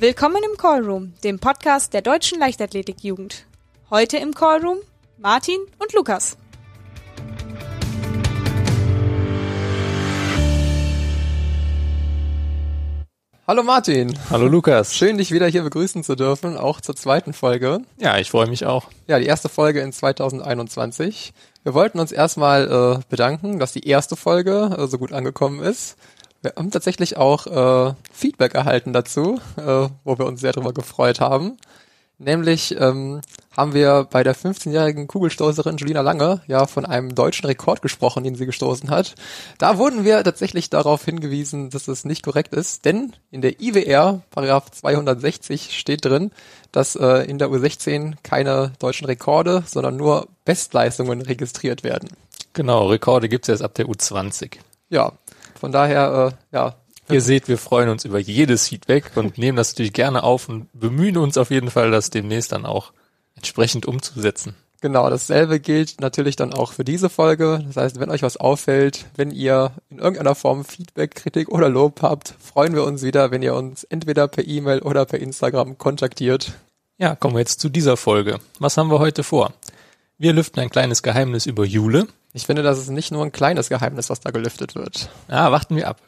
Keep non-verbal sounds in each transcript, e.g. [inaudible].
Willkommen im Callroom, dem Podcast der Deutschen Leichtathletik-Jugend. Heute im Callroom Martin und Lukas. Hallo Martin. Hallo Lukas. Schön, dich wieder hier begrüßen zu dürfen, auch zur zweiten Folge. Ja, ich freue mich auch. Ja, die erste Folge in 2021. Wir wollten uns erstmal äh, bedanken, dass die erste Folge äh, so gut angekommen ist. Wir haben tatsächlich auch äh, Feedback erhalten dazu, äh, wo wir uns sehr darüber gefreut haben. Nämlich ähm, haben wir bei der 15-jährigen Kugelstoßerin Julina Lange ja von einem deutschen Rekord gesprochen, den sie gestoßen hat. Da wurden wir tatsächlich darauf hingewiesen, dass es nicht korrekt ist, denn in der IWR, Paragraph 260, steht drin, dass äh, in der U16 keine deutschen Rekorde, sondern nur Bestleistungen registriert werden. Genau, Rekorde gibt's erst ab der U20. Ja, von daher, äh, ja, Ihr seht, wir freuen uns über jedes Feedback und [laughs] nehmen das natürlich gerne auf und bemühen uns auf jeden Fall, das demnächst dann auch entsprechend umzusetzen. Genau, dasselbe gilt natürlich dann auch für diese Folge. Das heißt, wenn euch was auffällt, wenn ihr in irgendeiner Form Feedback, Kritik oder Lob habt, freuen wir uns wieder, wenn ihr uns entweder per E-Mail oder per Instagram kontaktiert. Ja, kommen wir jetzt zu dieser Folge. Was haben wir heute vor? Wir lüften ein kleines Geheimnis über Jule. Ich finde, das ist nicht nur ein kleines Geheimnis, was da gelüftet wird. Ja, warten wir ab.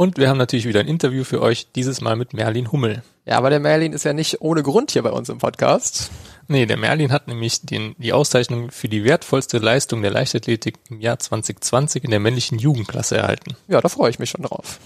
Und wir haben natürlich wieder ein Interview für euch, dieses Mal mit Merlin Hummel. Ja, aber der Merlin ist ja nicht ohne Grund hier bei uns im Podcast. Nee, der Merlin hat nämlich den, die Auszeichnung für die wertvollste Leistung der Leichtathletik im Jahr 2020 in der männlichen Jugendklasse erhalten. Ja, da freue ich mich schon drauf.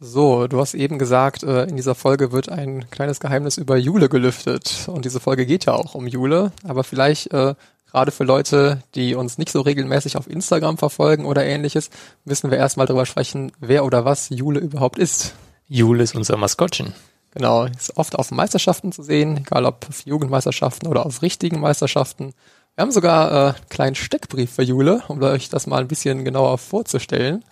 So, du hast eben gesagt, äh, in dieser Folge wird ein kleines Geheimnis über Jule gelüftet. Und diese Folge geht ja auch um Jule. Aber vielleicht äh, gerade für Leute, die uns nicht so regelmäßig auf Instagram verfolgen oder ähnliches, müssen wir erstmal darüber sprechen, wer oder was Jule überhaupt ist. Jule ist unser Maskottchen. Genau, ist oft auf Meisterschaften zu sehen, egal ob auf Jugendmeisterschaften oder auf richtigen Meisterschaften. Wir haben sogar äh, einen kleinen Steckbrief für Jule, um euch das mal ein bisschen genauer vorzustellen.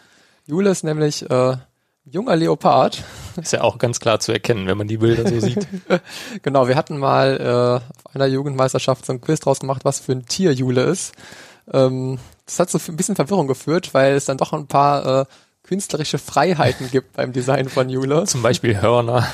Jule ist nämlich äh, junger Leopard. [laughs] Ist ja auch ganz klar zu erkennen, wenn man die Bilder so sieht. [laughs] genau, wir hatten mal äh, auf einer Jugendmeisterschaft so ein Quiz draus gemacht, was für ein Tier Jule ist. Ähm, das hat so ein bisschen Verwirrung geführt, weil es dann doch ein paar äh, künstlerische Freiheiten gibt [laughs] beim Design von Jule. Zum Beispiel Hörner.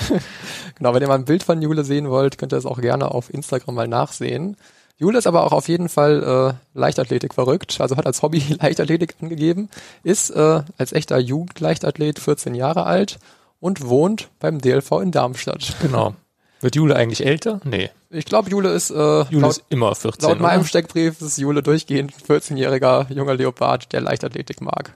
genau, wenn ihr mal ein Bild von Jule sehen wollt, könnt ihr es auch gerne auf Instagram mal nachsehen. Jule ist aber auch auf jeden Fall äh, Leichtathletik verrückt, also hat als Hobby [laughs] Leichtathletik angegeben, ist äh, als echter Jugendleichtathlet 14 Jahre alt und wohnt beim DLV in Darmstadt. Genau. Wird Jule eigentlich älter? Nee. Ich glaube, Jule ist, äh, Jule laut, ist immer 14. Laut meinem oder? Steckbrief ist Jule durchgehend 14-jähriger junger Leopard, der Leichtathletik mag.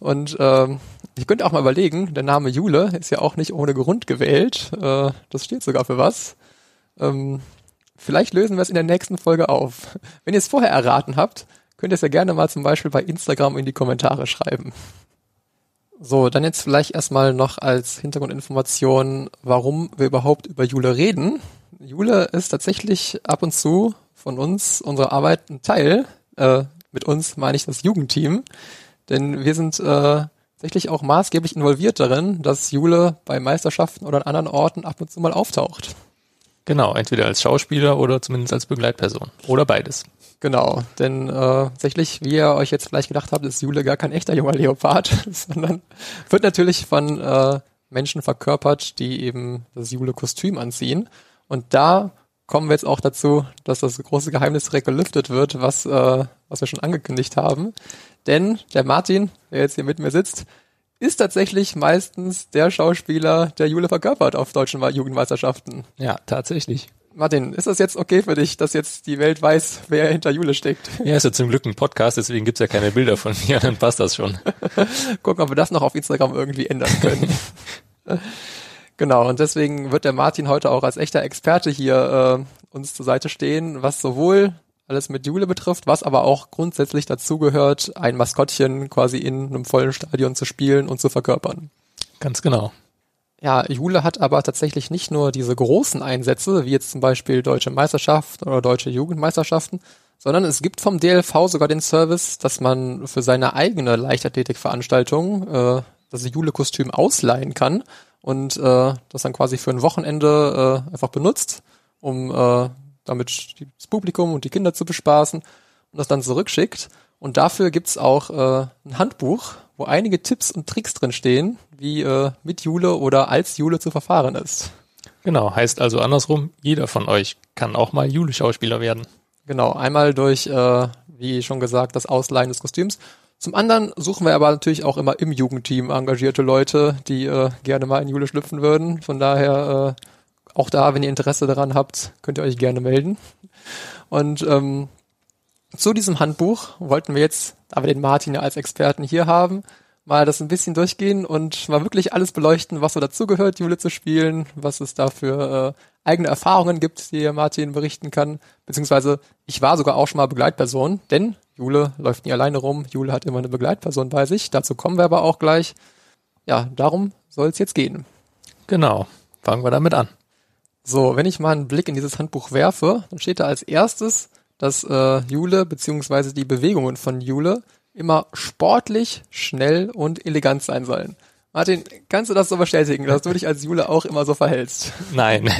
Und ähm, ich könnte auch mal überlegen, der Name Jule ist ja auch nicht ohne Grund gewählt. Äh, das steht sogar für was. Ähm, vielleicht lösen wir es in der nächsten Folge auf. Wenn ihr es vorher erraten habt, könnt ihr es ja gerne mal zum Beispiel bei Instagram in die Kommentare schreiben. So, dann jetzt vielleicht erstmal noch als Hintergrundinformation, warum wir überhaupt über Jule reden. Jule ist tatsächlich ab und zu von uns, unserer Arbeit ein Teil. Äh, mit uns meine ich das Jugendteam. Denn wir sind äh, tatsächlich auch maßgeblich involviert darin, dass Jule bei Meisterschaften oder an anderen Orten ab und zu mal auftaucht. Genau, entweder als Schauspieler oder zumindest als Begleitperson. Oder beides. Genau, denn äh, tatsächlich, wie ihr euch jetzt vielleicht gedacht habt, ist Jule gar kein echter junger Leopard, [laughs] sondern wird natürlich von äh, Menschen verkörpert, die eben das Jule-Kostüm anziehen. Und da kommen wir jetzt auch dazu, dass das große Geheimnis direkt gelüftet wird, was, äh, was wir schon angekündigt haben. Denn der Martin, der jetzt hier mit mir sitzt, ist tatsächlich meistens der Schauspieler, der Jule verkörpert auf deutschen Jugendmeisterschaften. Ja, tatsächlich. Martin, ist das jetzt okay für dich, dass jetzt die Welt weiß, wer hinter Jule steckt? Ja, ist ja zum Glück ein Podcast, deswegen gibt's ja keine Bilder von mir, dann passt das schon. [laughs] Gucken, ob wir das noch auf Instagram irgendwie ändern können. [laughs] genau, und deswegen wird der Martin heute auch als echter Experte hier äh, uns zur Seite stehen, was sowohl alles mit Jule betrifft, was aber auch grundsätzlich dazugehört, ein Maskottchen quasi in einem vollen Stadion zu spielen und zu verkörpern. Ganz genau. Ja, Jule hat aber tatsächlich nicht nur diese großen Einsätze, wie jetzt zum Beispiel Deutsche Meisterschaft oder Deutsche Jugendmeisterschaften, sondern es gibt vom DLV sogar den Service, dass man für seine eigene Leichtathletikveranstaltung äh, das Jule-Kostüm ausleihen kann und äh, das dann quasi für ein Wochenende äh, einfach benutzt, um äh, damit das Publikum und die Kinder zu bespaßen und das dann zurückschickt. Und dafür gibt's auch äh, ein Handbuch, wo einige Tipps und Tricks drin stehen, wie äh, mit Jule oder als Jule zu verfahren ist. Genau, heißt also andersrum, jeder von euch kann auch mal Jule-Schauspieler werden. Genau, einmal durch, äh, wie schon gesagt, das Ausleihen des Kostüms. Zum anderen suchen wir aber natürlich auch immer im Jugendteam engagierte Leute, die äh, gerne mal in Jule schlüpfen würden. Von daher äh, auch da, wenn ihr Interesse daran habt, könnt ihr euch gerne melden. Und ähm, zu diesem Handbuch wollten wir jetzt, da wir den Martin ja als Experten hier haben, mal das ein bisschen durchgehen und mal wirklich alles beleuchten, was so dazugehört, Jule zu spielen, was es da für äh, eigene Erfahrungen gibt, die Martin berichten kann. Beziehungsweise ich war sogar auch schon mal Begleitperson, denn Jule läuft nie alleine rum. Jule hat immer eine Begleitperson bei sich. Dazu kommen wir aber auch gleich. Ja, darum soll es jetzt gehen. Genau, fangen wir damit an. So, wenn ich mal einen Blick in dieses Handbuch werfe, dann steht da als erstes, dass äh, Jule beziehungsweise die Bewegungen von Jule immer sportlich, schnell und elegant sein sollen. Martin, kannst du das so bestätigen, dass du dich als Jule auch immer so verhältst? Nein.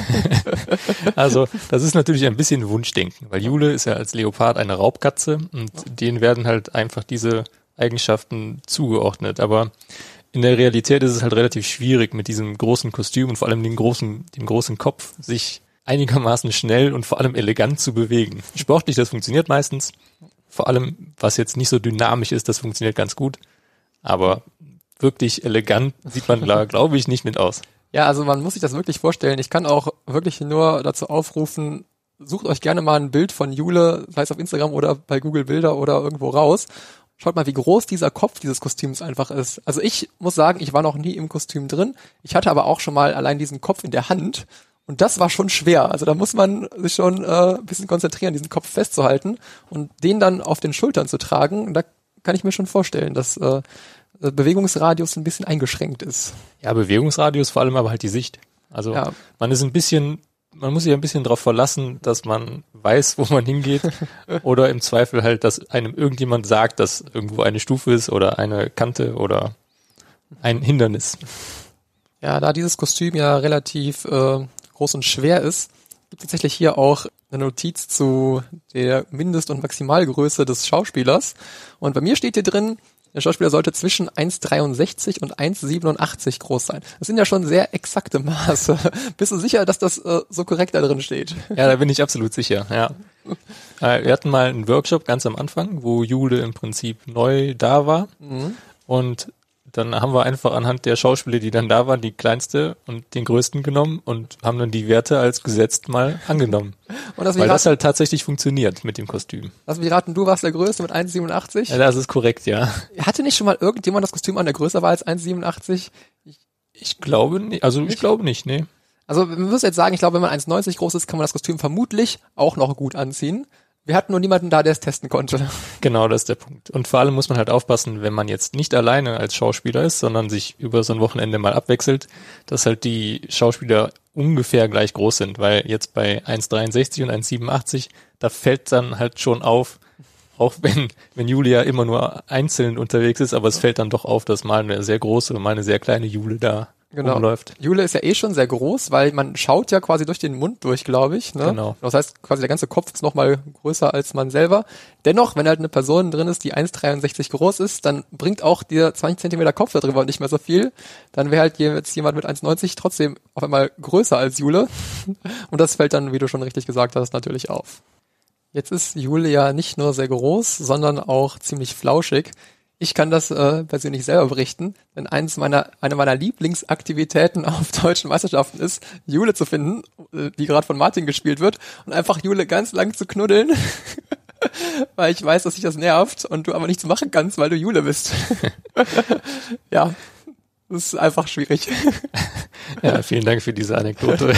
[laughs] also, das ist natürlich ein bisschen Wunschdenken, weil Jule ist ja als Leopard eine Raubkatze und denen werden halt einfach diese Eigenschaften zugeordnet. Aber in der Realität ist es halt relativ schwierig mit diesem großen Kostüm und vor allem dem großen, dem großen Kopf sich einigermaßen schnell und vor allem elegant zu bewegen. Sportlich, das funktioniert meistens. Vor allem, was jetzt nicht so dynamisch ist, das funktioniert ganz gut. Aber wirklich elegant sieht man da, [laughs] glaube ich, nicht mit aus. Ja, also man muss sich das wirklich vorstellen. Ich kann auch wirklich nur dazu aufrufen, sucht euch gerne mal ein Bild von Jule, sei es auf Instagram oder bei Google Bilder oder irgendwo raus. Schaut mal, wie groß dieser Kopf dieses Kostüms einfach ist. Also ich muss sagen, ich war noch nie im Kostüm drin. Ich hatte aber auch schon mal allein diesen Kopf in der Hand. Und das war schon schwer. Also da muss man sich schon äh, ein bisschen konzentrieren, diesen Kopf festzuhalten und den dann auf den Schultern zu tragen. Da kann ich mir schon vorstellen, dass äh, Bewegungsradius ein bisschen eingeschränkt ist. Ja, Bewegungsradius vor allem aber halt die Sicht. Also ja. man ist ein bisschen man muss sich ein bisschen darauf verlassen, dass man weiß, wo man hingeht [laughs] oder im Zweifel halt, dass einem irgendjemand sagt, dass irgendwo eine Stufe ist oder eine Kante oder ein Hindernis. Ja, da dieses Kostüm ja relativ äh, groß und schwer ist, gibt tatsächlich hier auch eine Notiz zu der Mindest- und Maximalgröße des Schauspielers. Und bei mir steht hier drin, der Schauspieler sollte zwischen 1,63 und 1,87 groß sein. Das sind ja schon sehr exakte Maße. [laughs] Bist du sicher, dass das äh, so korrekt da drin steht? Ja, da bin ich absolut sicher, ja. [laughs] Äh, wir hatten mal einen Workshop ganz am Anfang, wo Jule im Prinzip neu da war. Mhm. Und dann haben wir einfach anhand der Schauspieler, die dann da waren, die kleinste und den größten genommen und haben dann die Werte als gesetzt mal angenommen. Und das Weil das halt tatsächlich funktioniert mit dem Kostüm. Lass mich raten, du warst der Größte mit 1,87? Ja, das ist korrekt, ja. Hatte nicht schon mal irgendjemand das Kostüm an, der größer war als 1,87? Ich, ich glaube nicht, also ich glaube nicht, nee. Also man muss jetzt sagen, ich glaube, wenn man 1,90 groß ist, kann man das Kostüm vermutlich auch noch gut anziehen. Wir hatten nur niemanden da, der es testen konnte. Genau, das ist der Punkt. Und vor allem muss man halt aufpassen, wenn man jetzt nicht alleine als Schauspieler ist, sondern sich über so ein Wochenende mal abwechselt, dass halt die Schauspieler ungefähr gleich groß sind, weil jetzt bei 1,63 und 1,87, da fällt dann halt schon auf, auch wenn, wenn Julia immer nur einzeln unterwegs ist, aber es fällt dann doch auf, dass mal eine sehr große und mal eine sehr kleine Jule da genau. rumläuft. Jule ist ja eh schon sehr groß, weil man schaut ja quasi durch den Mund durch, glaube ich. Ne? Genau. Das heißt, quasi der ganze Kopf ist nochmal größer als man selber. Dennoch, wenn halt eine Person drin ist, die 1,63 groß ist, dann bringt auch der 20 Zentimeter Kopf darüber nicht mehr so viel. Dann wäre halt jetzt jemand mit 1,90 trotzdem auf einmal größer als Jule. Und das fällt dann, wie du schon richtig gesagt hast, natürlich auf. Jetzt ist Jule ja nicht nur sehr groß, sondern auch ziemlich flauschig. Ich kann das äh, persönlich selber berichten, denn eines meiner, eine meiner Lieblingsaktivitäten [laughs] auf deutschen Meisterschaften ist, Jule zu finden, äh, die gerade von Martin gespielt wird, und einfach Jule ganz lang zu knuddeln, [laughs] weil ich weiß, dass sich das nervt und du aber nichts machen kannst, weil du Jule bist. [laughs] ja, das ist einfach schwierig. ja, vielen Dank für diese Anekdote.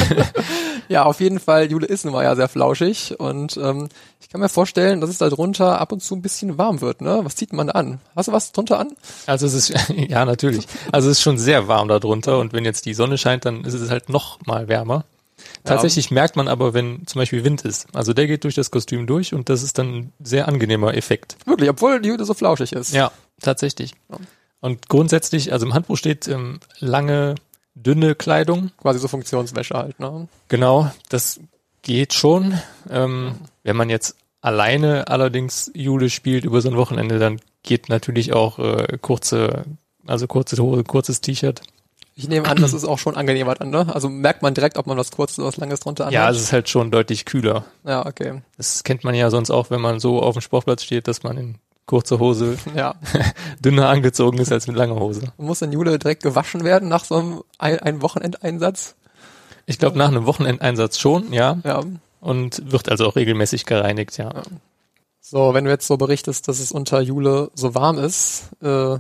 Ja, auf jeden Fall, Jule ist nun mal ja sehr flauschig und ähm, ich kann mir vorstellen, dass es da drunter ab und zu ein bisschen warm wird, ne? Was zieht man da an? Hast du was drunter an? Also es ist, [laughs] ja natürlich. Also es ist schon sehr warm da drunter und wenn jetzt die Sonne scheint, dann ist es halt noch mal wärmer. Tatsächlich ja. merkt man aber, wenn zum Beispiel Wind ist. Also der geht durch das Kostüm durch und das ist dann ein sehr angenehmer Effekt. Wirklich, obwohl die Jule so flauschig ist. Ja, tatsächlich. Ja. Und grundsätzlich, also im Handbuch steht ähm, lange, dünne Kleidung. Quasi so Funktionswäsche halt, ne? Genau, das geht schon. Ähm, wenn man jetzt alleine allerdings Jule spielt über so ein Wochenende, dann geht natürlich auch äh, kurze, also kurze Hose, kurzes T-Shirt. Ich nehme an, das ist auch schon angenehmer dann, ne? Also merkt man direkt, ob man was kurzes oder was langes drunter anhat. Ja, es ist halt schon deutlich kühler. ja, okay. Das kennt man ja sonst auch, wenn man so auf dem Sportplatz steht, dass man in kurzer Hose Ja. [laughs] dünner angezogen ist als mit langer Hose. Muss dann Jule direkt gewaschen werden nach so einem ein, ein Wochenendeinsatz? Ich glaube, nach einem Wochenendeinsatz schon, ja. Ja. Und wird also auch regelmäßig gereinigt, ja. So, wenn du jetzt so berichtest, dass es unter Jule so warm ist, äh,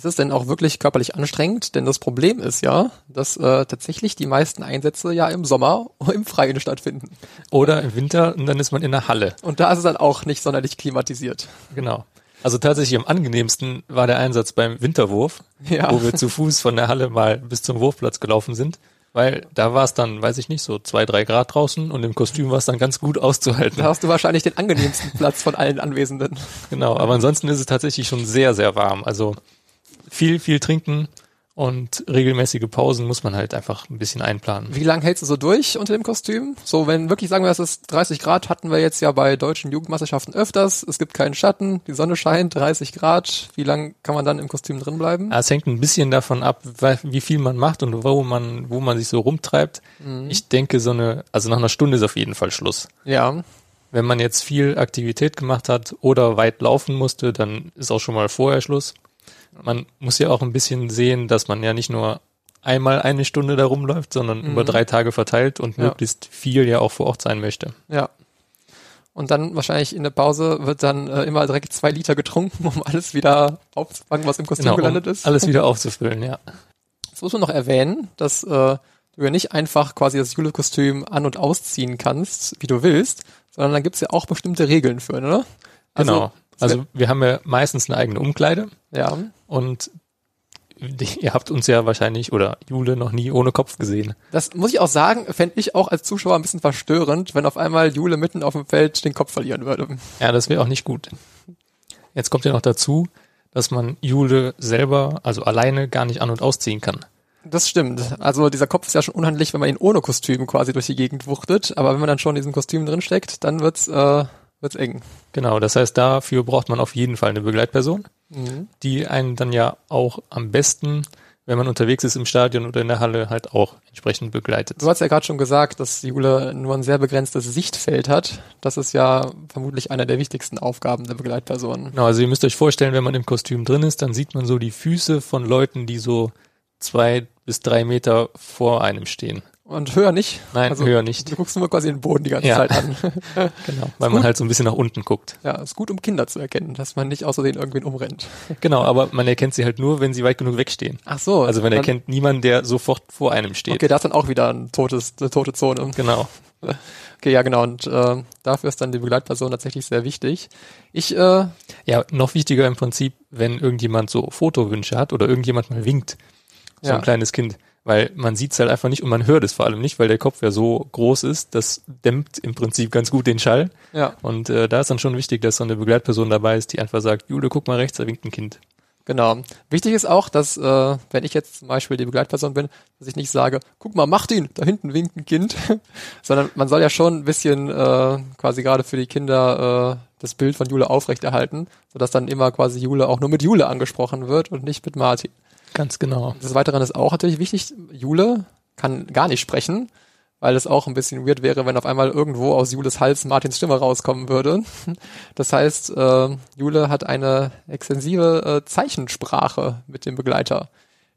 ist es denn auch wirklich körperlich anstrengend? Denn das Problem ist ja, dass äh, tatsächlich die meisten Einsätze ja im Sommer [laughs] im Freien stattfinden. Oder im Winter und dann ist man in der Halle. Und da ist es dann auch nicht sonderlich klimatisiert. Genau. Also tatsächlich am angenehmsten war der Einsatz beim Winterwurf, Ja. wo wir zu Fuß von der Halle mal bis zum Wurfplatz gelaufen sind. Weil da war es dann, weiß ich nicht, so zwei, drei Grad draußen und im Kostüm war es dann ganz gut auszuhalten. Da hast du wahrscheinlich den angenehmsten Platz von allen Anwesenden. Genau, aber ansonsten ist es tatsächlich schon sehr, sehr warm. Also viel, viel trinken und regelmäßige Pausen muss man halt einfach ein bisschen einplanen. Wie lange hältst du so durch unter dem Kostüm? So, wenn wirklich sagen wir, es ist 30 Grad, hatten wir jetzt ja bei deutschen Jugendmeisterschaften öfters. Es gibt keinen Schatten, die Sonne scheint, 30 Grad. Wie lang kann man dann im Kostüm drin bleiben? Es hängt ein bisschen davon ab, wie viel man macht und wo man, wo man sich so rumtreibt. Ich denke, so eine, also nach einer Stunde ist auf jeden Fall Schluss. Ja, Wenn man jetzt viel Aktivität gemacht hat oder weit laufen musste, dann ist auch schon mal vorher Schluss. Man muss ja auch ein bisschen sehen, dass man ja nicht nur einmal eine Stunde da rumläuft, sondern über drei Tage verteilt und Ja. möglichst viel ja auch vor Ort sein möchte. ja. Und dann wahrscheinlich in der Pause wird dann äh, immer direkt zwei Liter getrunken, [laughs] um alles wieder aufzufangen, was im Kostüm Genau, um gelandet ist. alles wieder [laughs] aufzufüllen, ja. Jetzt muss man noch erwähnen, dass äh, du ja nicht einfach quasi das Jule-Kostüm an- und ausziehen kannst, wie du willst, sondern dann gibt's ja auch bestimmte Regeln für, ne? Also, Genau. Also wir haben ja meistens eine eigene Umkleide Ja, und ihr habt uns ja wahrscheinlich oder Jule noch nie ohne Kopf gesehen. das muss ich auch sagen, fände ich auch als Zuschauer ein bisschen verstörend, wenn auf einmal Jule mitten auf dem Feld den Kopf verlieren würde. Ja, das wäre auch nicht gut. Jetzt kommt ja noch dazu, dass man Jule selber, also alleine, gar nicht an- und ausziehen kann. Das stimmt. Also dieser Kopf ist ja schon unhandlich, wenn man ihn ohne Kostüm quasi durch die Gegend wuchtet, aber wenn man dann schon in diesem Kostüm drinsteckt, dann wird's, äh, wird's eng. Genau, das heißt, dafür braucht man auf jeden Fall eine Begleitperson, Mhm. die einen dann ja auch am besten, wenn man unterwegs ist im Stadion oder in der Halle, halt auch entsprechend begleitet. Du hast ja gerade schon gesagt, dass Jule nur ein sehr begrenztes Sichtfeld hat. Das ist ja vermutlich einer der wichtigsten Aufgaben der Begleitperson. Genau, also ihr müsst euch vorstellen, wenn man im Kostüm drin ist, dann sieht man so die Füße von Leuten, die so zwei bis drei Meter vor einem stehen. Und höher nicht. Nein, Also, höher nicht. Du guckst nur quasi den Boden die ganze Ja. Zeit an. [laughs] [laughs] Genau, weil man halt so ein bisschen nach unten guckt. ja, ist gut, um Kinder zu erkennen, dass man nicht außerdem irgendwen umrennt. [laughs] Genau, aber man erkennt sie halt nur, wenn sie weit genug wegstehen. Ach so. Also man erkennt niemanden, der sofort vor einem steht. Okay, da ist dann auch wieder ein totes, eine tote Zone. Genau. Okay, ja genau. Und äh, dafür ist dann die Begleitperson tatsächlich sehr wichtig. Ich, äh, Ja, noch wichtiger im Prinzip, wenn irgendjemand so Fotowünsche hat oder irgendjemand mal winkt, so Ja. ein kleines Kind. Weil man sieht's halt einfach nicht und man hört es vor allem nicht, weil der Kopf ja so groß ist, das dämmt im Prinzip ganz gut den Schall. ja, Und äh, da ist dann schon wichtig, dass so eine Begleitperson dabei ist, die einfach sagt, Jule, guck mal rechts, da winkt ein Kind. genau. Wichtig ist auch, dass, äh, wenn ich jetzt zum Beispiel die Begleitperson bin, dass ich nicht sage, guck mal, macht ihn, da hinten winkt ein Kind, [laughs] sondern man soll ja schon ein bisschen äh, quasi gerade für die Kinder äh, das Bild von Jule aufrechterhalten, sodass dann immer quasi Jule auch nur mit Jule angesprochen wird und nicht mit Martin. Ganz genau. Des Weiteren ist auch natürlich wichtig, Jule kann gar nicht sprechen, weil es auch ein bisschen weird wäre, wenn auf einmal irgendwo aus Jules Hals Martins Stimme rauskommen würde. [laughs] Das heißt, äh, Jule hat eine extensive äh, Zeichensprache mit dem Begleiter,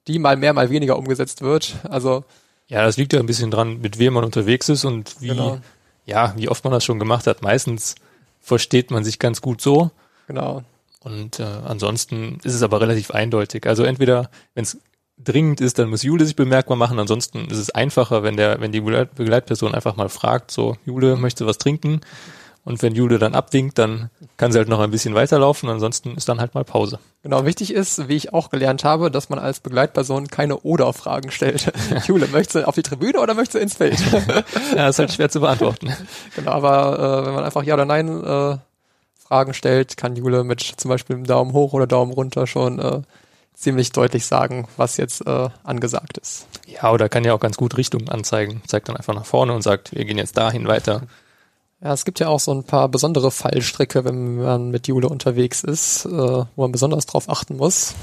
die mal mehr, mal weniger umgesetzt wird. Also Ja, das liegt ja ein bisschen dran, mit wem man unterwegs ist und wie, Genau. ja, wie oft man das schon gemacht hat. Meistens versteht man sich ganz gut so. genau. Und äh, ansonsten ist es aber relativ eindeutig. Also entweder, wenn es dringend ist, dann muss Jule sich bemerkbar machen. Ansonsten ist es einfacher, wenn der, wenn die Begleit- Begleitperson einfach mal fragt, so Jule, möchte was trinken? Und wenn Jule dann abwinkt, dann kann sie halt noch ein bisschen weiterlaufen. Ansonsten ist dann halt mal Pause. Genau, wichtig ist, wie ich auch gelernt habe, dass man als Begleitperson keine Oder-Fragen stellt. [laughs] Jule, möchtest du auf die Tribüne oder möchtest du ins Feld? [laughs] Ja, ist halt schwer zu beantworten. [laughs] Genau, aber äh, wenn man einfach Ja oder Nein äh, Fragen stellt, kann Jule mit zum Beispiel einem Daumen hoch oder Daumen runter schon äh, ziemlich deutlich sagen, was jetzt äh, angesagt ist. Ja, oder kann ja auch ganz gut Richtung anzeigen. Zeigt dann einfach nach vorne und sagt, wir gehen jetzt dahin weiter. Ja, es gibt ja auch so ein paar besondere Fallstricke, wenn man mit Jule unterwegs ist, äh, wo man besonders drauf achten muss.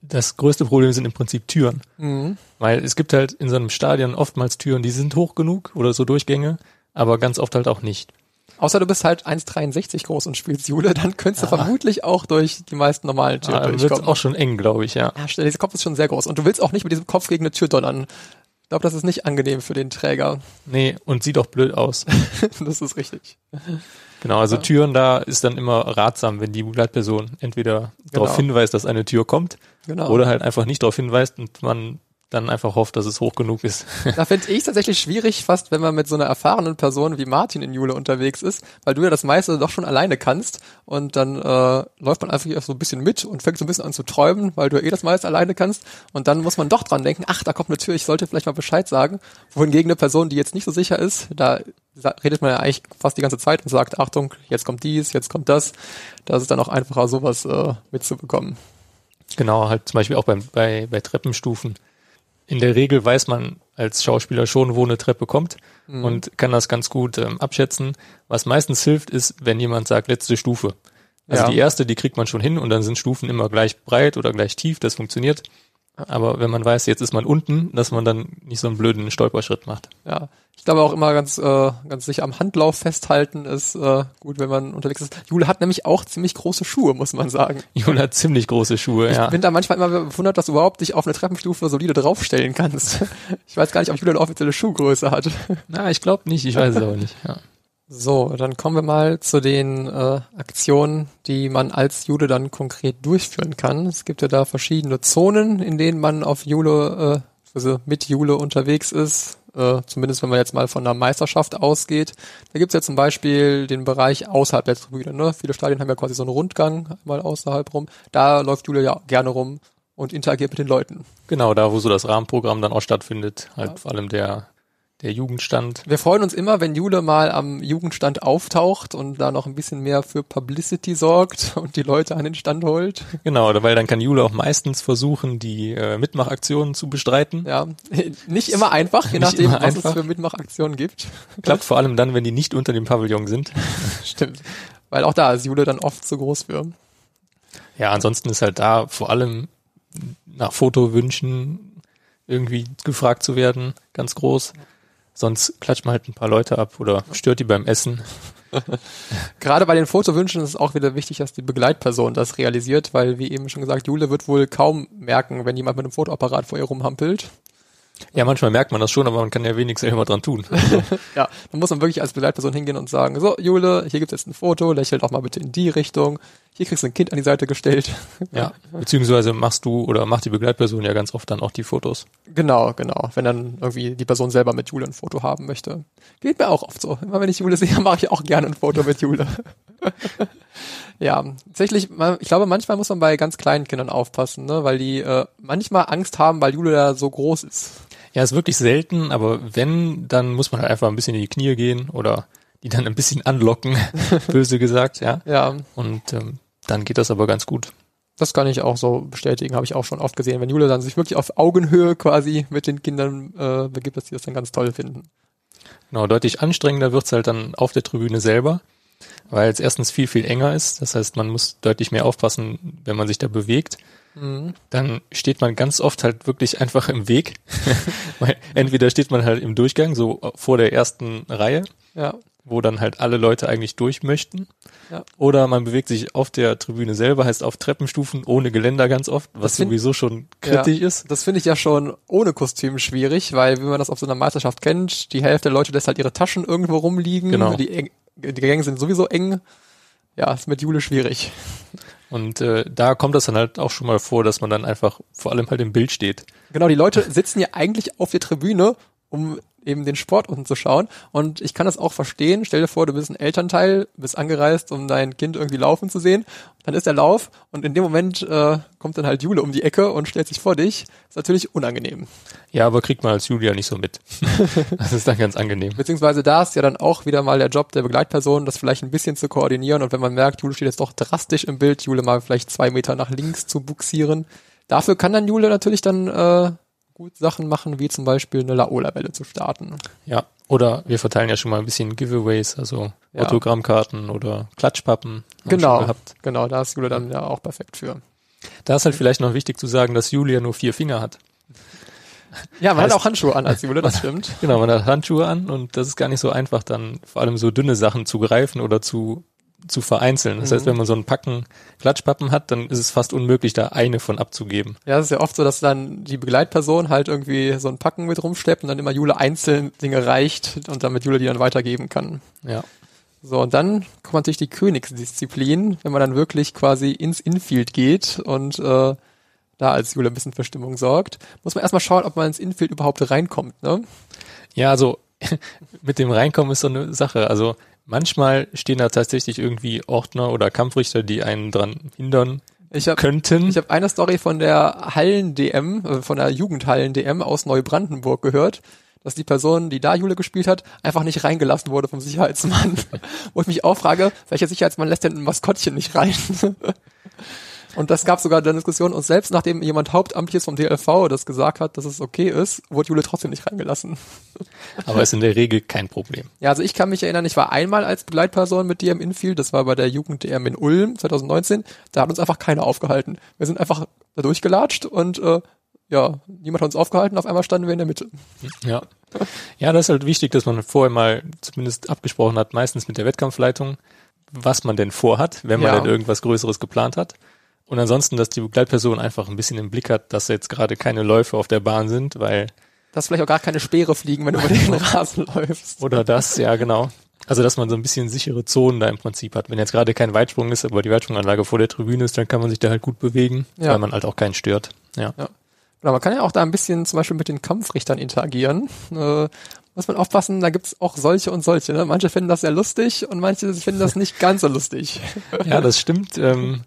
das größte Problem sind im Prinzip Türen. Mhm. Weil es gibt halt in so einem Stadion oftmals Türen, die sind hoch genug oder so Durchgänge, aber ganz oft halt auch nicht. Außer du bist halt 1,63 groß und spielst Jule, dann könntest du vermutlich auch durch die meisten normalen Türen Da wird durchkommen. auch schon eng, glaube ich, ja. ja, stell, dieser Kopf ist schon sehr groß. Und du willst auch nicht mit diesem Kopf gegen eine Tür donnern. Ich glaube, das ist nicht angenehm für den Träger. Nee, und sieht auch blöd aus. [laughs] das ist richtig. Genau, also Ja. Türen da ist dann immer ratsam, wenn die Begleitperson entweder darauf Genau. hinweist, dass eine Tür kommt, Genau. oder halt einfach nicht darauf hinweist und man dann einfach hofft, dass es hoch genug ist. [laughs] Da finde ich tatsächlich schwierig, fast wenn man mit so einer erfahrenen Person wie Martin in Jule unterwegs ist, weil du ja das meiste doch schon alleine kannst und dann äh, läuft man einfach so ein bisschen mit und fängt so ein bisschen an zu träumen, weil du ja eh das meiste alleine kannst und dann muss man doch dran denken, ach, da kommt eine Tür, ich sollte vielleicht mal Bescheid sagen. Wohingegen eine Person, die jetzt nicht so sicher ist, da redet man ja eigentlich fast die ganze Zeit und sagt, Achtung, jetzt kommt dies, jetzt kommt das. Da ist es dann auch einfacher, sowas äh, mitzubekommen. Genau, halt zum Beispiel auch beim, bei, bei Treppenstufen. In der Regel weiß man als Schauspieler schon, wo eine Treppe kommt Mhm. und kann das ganz gut ähm, abschätzen. Was meistens hilft, ist, wenn jemand sagt, letzte Stufe. Also Ja. die erste, die kriegt man schon hin und dann sind Stufen immer gleich breit oder gleich tief, das funktioniert. Aber wenn man weiß, jetzt ist man unten, dass man dann nicht so einen blöden Stolperschritt macht. Ja, ich glaube auch immer ganz, äh, ganz sicher am Handlauf festhalten ist äh, gut, wenn man unterwegs ist. Jule hat nämlich auch ziemlich große Schuhe, muss man sagen. [laughs] Jule hat ziemlich große Schuhe, Ich ja. bin da manchmal immer bewundert, dass du überhaupt dich auf eine Treppenstufe solide draufstellen kannst. [laughs] Ich weiß gar nicht, ob Jule eine offizielle Schuhgröße hat. Na, ich glaube nicht, ich weiß es [laughs] aber nicht. Ja. So, dann kommen wir mal zu den äh, Aktionen, die man als Jude dann konkret durchführen kann. Es gibt ja da verschiedene Zonen, in denen man auf Jule, äh, also mit Jule unterwegs ist. Äh, zumindest wenn man jetzt mal von einer Meisterschaft ausgeht. Da gibt's ja zum Beispiel den Bereich außerhalb der Tribüne. Ne? Viele Stadien haben ja quasi so einen Rundgang mal außerhalb rum. Da läuft Jule ja gerne rum und interagiert mit den Leuten. Genau, da wo so das Rahmenprogramm dann auch stattfindet, halt vor allem der, der Jugendstand. Wir freuen uns immer, wenn Jule mal am Jugendstand auftaucht und da noch ein bisschen mehr für Publicity sorgt [laughs] und die Leute an den Stand holt. Genau, weil dann kann Jule auch meistens versuchen, die äh, Mitmachaktionen zu bestreiten. Ja, [laughs] nicht immer einfach, je nachdem, was einfach. es für Mitmachaktionen gibt. [laughs] Klappt vor allem dann, wenn die nicht unter dem Pavillon sind. Stimmt. Weil auch da ist Jule dann oft zu groß für. Ja, ansonsten ist halt da vor allem nach Fotowünschen irgendwie gefragt zu werden, ganz groß. Sonst klatscht man halt ein paar Leute ab oder stört die beim Essen. [laughs] Gerade bei den Fotowünschen ist es auch wieder wichtig, dass die Begleitperson das realisiert, weil, wie eben schon gesagt, Jule wird wohl kaum merken, wenn jemand mit einem Fotoapparat vor ihr rumhampelt. Ja, manchmal merkt man das schon, aber man kann ja wenig selber dran tun. Also, [laughs] Ja, dann muss man wirklich als Begleitperson hingehen und sagen, so, Jule, hier gibt's jetzt ein Foto, lächel doch mal bitte in die Richtung. Hier kriegst du ein Kind an die Seite gestellt. ja, beziehungsweise machst du oder macht die Begleitperson ja ganz oft dann auch die Fotos. Genau, genau. Wenn dann irgendwie die Person selber mit Jule ein Foto haben möchte. Geht mir auch oft so. Immer wenn ich Jule sehe, [laughs] mache ich auch gerne ein Foto mit Jule. [laughs] ja, tatsächlich, ich glaube, manchmal muss man bei ganz kleinen Kindern aufpassen, ne? weil die äh, manchmal Angst haben, weil Jule da so groß ist. Ja, ist wirklich selten, aber wenn, dann muss man halt einfach ein bisschen in die Knie gehen oder die dann ein bisschen anlocken, [laughs] böse gesagt, ja. Ja, Und ähm, dann geht das aber ganz gut. das kann ich auch so bestätigen, habe ich auch schon oft gesehen. Wenn Jule dann sich wirklich auf Augenhöhe quasi mit den Kindern äh, begibt, dass die das dann ganz toll finden. Genau, deutlich anstrengender wird's halt dann auf der Tribüne selber, weil es erstens viel, viel enger ist. Das heißt, man muss deutlich mehr aufpassen, wenn man sich da bewegt. Mhm. Dann steht man ganz oft halt wirklich einfach im Weg. [laughs] entweder steht man halt im Durchgang, so vor der ersten Reihe, Ja, wo dann halt alle Leute eigentlich durch möchten. Ja. Oder man bewegt sich auf der Tribüne selber, heißt auf Treppenstufen ohne Geländer ganz oft, was find- sowieso schon kritisch ist. Das finde ich ja schon ohne Kostüm schwierig, weil wie man das auf so einer Meisterschaft kennt, die Hälfte der Leute lässt halt ihre Taschen irgendwo rumliegen. Genau. Die, die Gänge sind sowieso eng. Ja, ist mit Jule schwierig. Und äh, da kommt das dann halt auch schon mal vor, dass man dann einfach vor allem halt im Bild steht. Genau, die Leute sitzen ja eigentlich auf der Tribüne, um eben den Sport unten zu schauen. Und ich kann das auch verstehen. Stell dir vor, du bist ein Elternteil, bist angereist, um dein Kind irgendwie laufen zu sehen. Dann ist der Lauf und in dem Moment äh, kommt dann halt Jule um die Ecke und stellt sich vor dich. Ist natürlich unangenehm. Ja, aber kriegt man als Julia nicht so mit. [laughs] das ist dann ganz angenehm. Beziehungsweise da ist ja dann auch wieder mal der Job der Begleitperson, das vielleicht ein bisschen zu koordinieren und wenn man merkt, Jule steht jetzt doch drastisch im Bild, Jule mal vielleicht zwei Meter nach links zu buxieren. Dafür kann dann Jule natürlich dann äh, gut Sachen machen, wie zum Beispiel eine Laola-Welle zu starten. Ja. Oder wir verteilen ja schon mal ein bisschen Giveaways, also Ja. Autogrammkarten oder Klatschpappen. Genau, genau, da ist Jule dann ja auch perfekt für. Da ist halt vielleicht noch wichtig zu sagen, dass Julia nur vier Finger hat. Ja, man Heißt- hat auch Handschuhe an als Jule, das stimmt. [laughs] Genau, man hat Handschuhe an und das ist gar nicht so einfach, dann vor allem so dünne Sachen zu greifen oder zu, zu vereinzeln. Das heißt, wenn man so ein Packen Klatschpappen hat, dann ist es fast unmöglich, da eine von abzugeben. Ja, es ist ja oft so, dass dann die Begleitperson halt irgendwie so ein Packen mit rumschleppt und dann immer Jule einzeln Dinge reicht und damit Jule die dann weitergeben kann. Ja. So, und dann kommt natürlich die Königsdisziplin, wenn man dann wirklich quasi ins Infield geht und äh, da als Jule ein bisschen für Stimmung sorgt. Muss man erstmal schauen, ob man ins Infield überhaupt reinkommt, ne? Ja, also [laughs] mit dem Reinkommen ist so eine Sache. Also manchmal stehen da tatsächlich irgendwie Ordner oder Kampfrichter, die einen dran hindern Ich habe könnten. ich hab eine Story von der Hallen-DM, äh, von der Jugendhallen-DM aus Neubrandenburg gehört, dass die Person, die da Jule gespielt hat, einfach nicht reingelassen wurde vom Sicherheitsmann. [laughs] Wo ich mich auch frage, welcher Sicherheitsmann lässt denn ein Maskottchen nicht rein? [laughs] Und das gab sogar eine Diskussion und selbst nachdem jemand Hauptamtliches vom DLV das gesagt hat, dass es okay ist, wurde Jule trotzdem nicht reingelassen. [laughs] aber ist in der Regel kein Problem. Ja, also ich kann mich erinnern, ich war einmal als Begleitperson mit dir im Infield, das war bei der Jugend-DM in Ulm 2019, da hat uns einfach keiner aufgehalten. Wir sind einfach da durchgelatscht und äh, ja, niemand hat uns aufgehalten, auf einmal standen wir in der Mitte. Ja. Ja, das ist halt wichtig, dass man vorher mal zumindest abgesprochen hat, meistens mit der Wettkampfleitung, was man denn vorhat, wenn man Ja. denn irgendwas Größeres geplant hat. Und ansonsten, dass die Begleitperson einfach ein bisschen im Blick hat, dass jetzt gerade keine Läufe auf der Bahn sind, weil, Dass vielleicht auch gar keine Speere fliegen, wenn du über den [laughs] Rasen läufst. oder das, ja genau. Also, dass man so ein bisschen sichere Zonen da im Prinzip hat. Wenn jetzt gerade kein Weitsprung ist, aber die Weitsprunganlage vor der Tribüne ist, dann kann man sich da halt gut bewegen, Ja. weil man halt auch keinen stört. Ja. Genau, man kann ja auch da ein bisschen zum Beispiel mit den Kampfrichtern interagieren. Äh, muss man aufpassen, da gibt's auch solche und solche. Ne? Manche finden das sehr lustig und manche finden das nicht ganz so lustig. Ja, das stimmt. Ähm,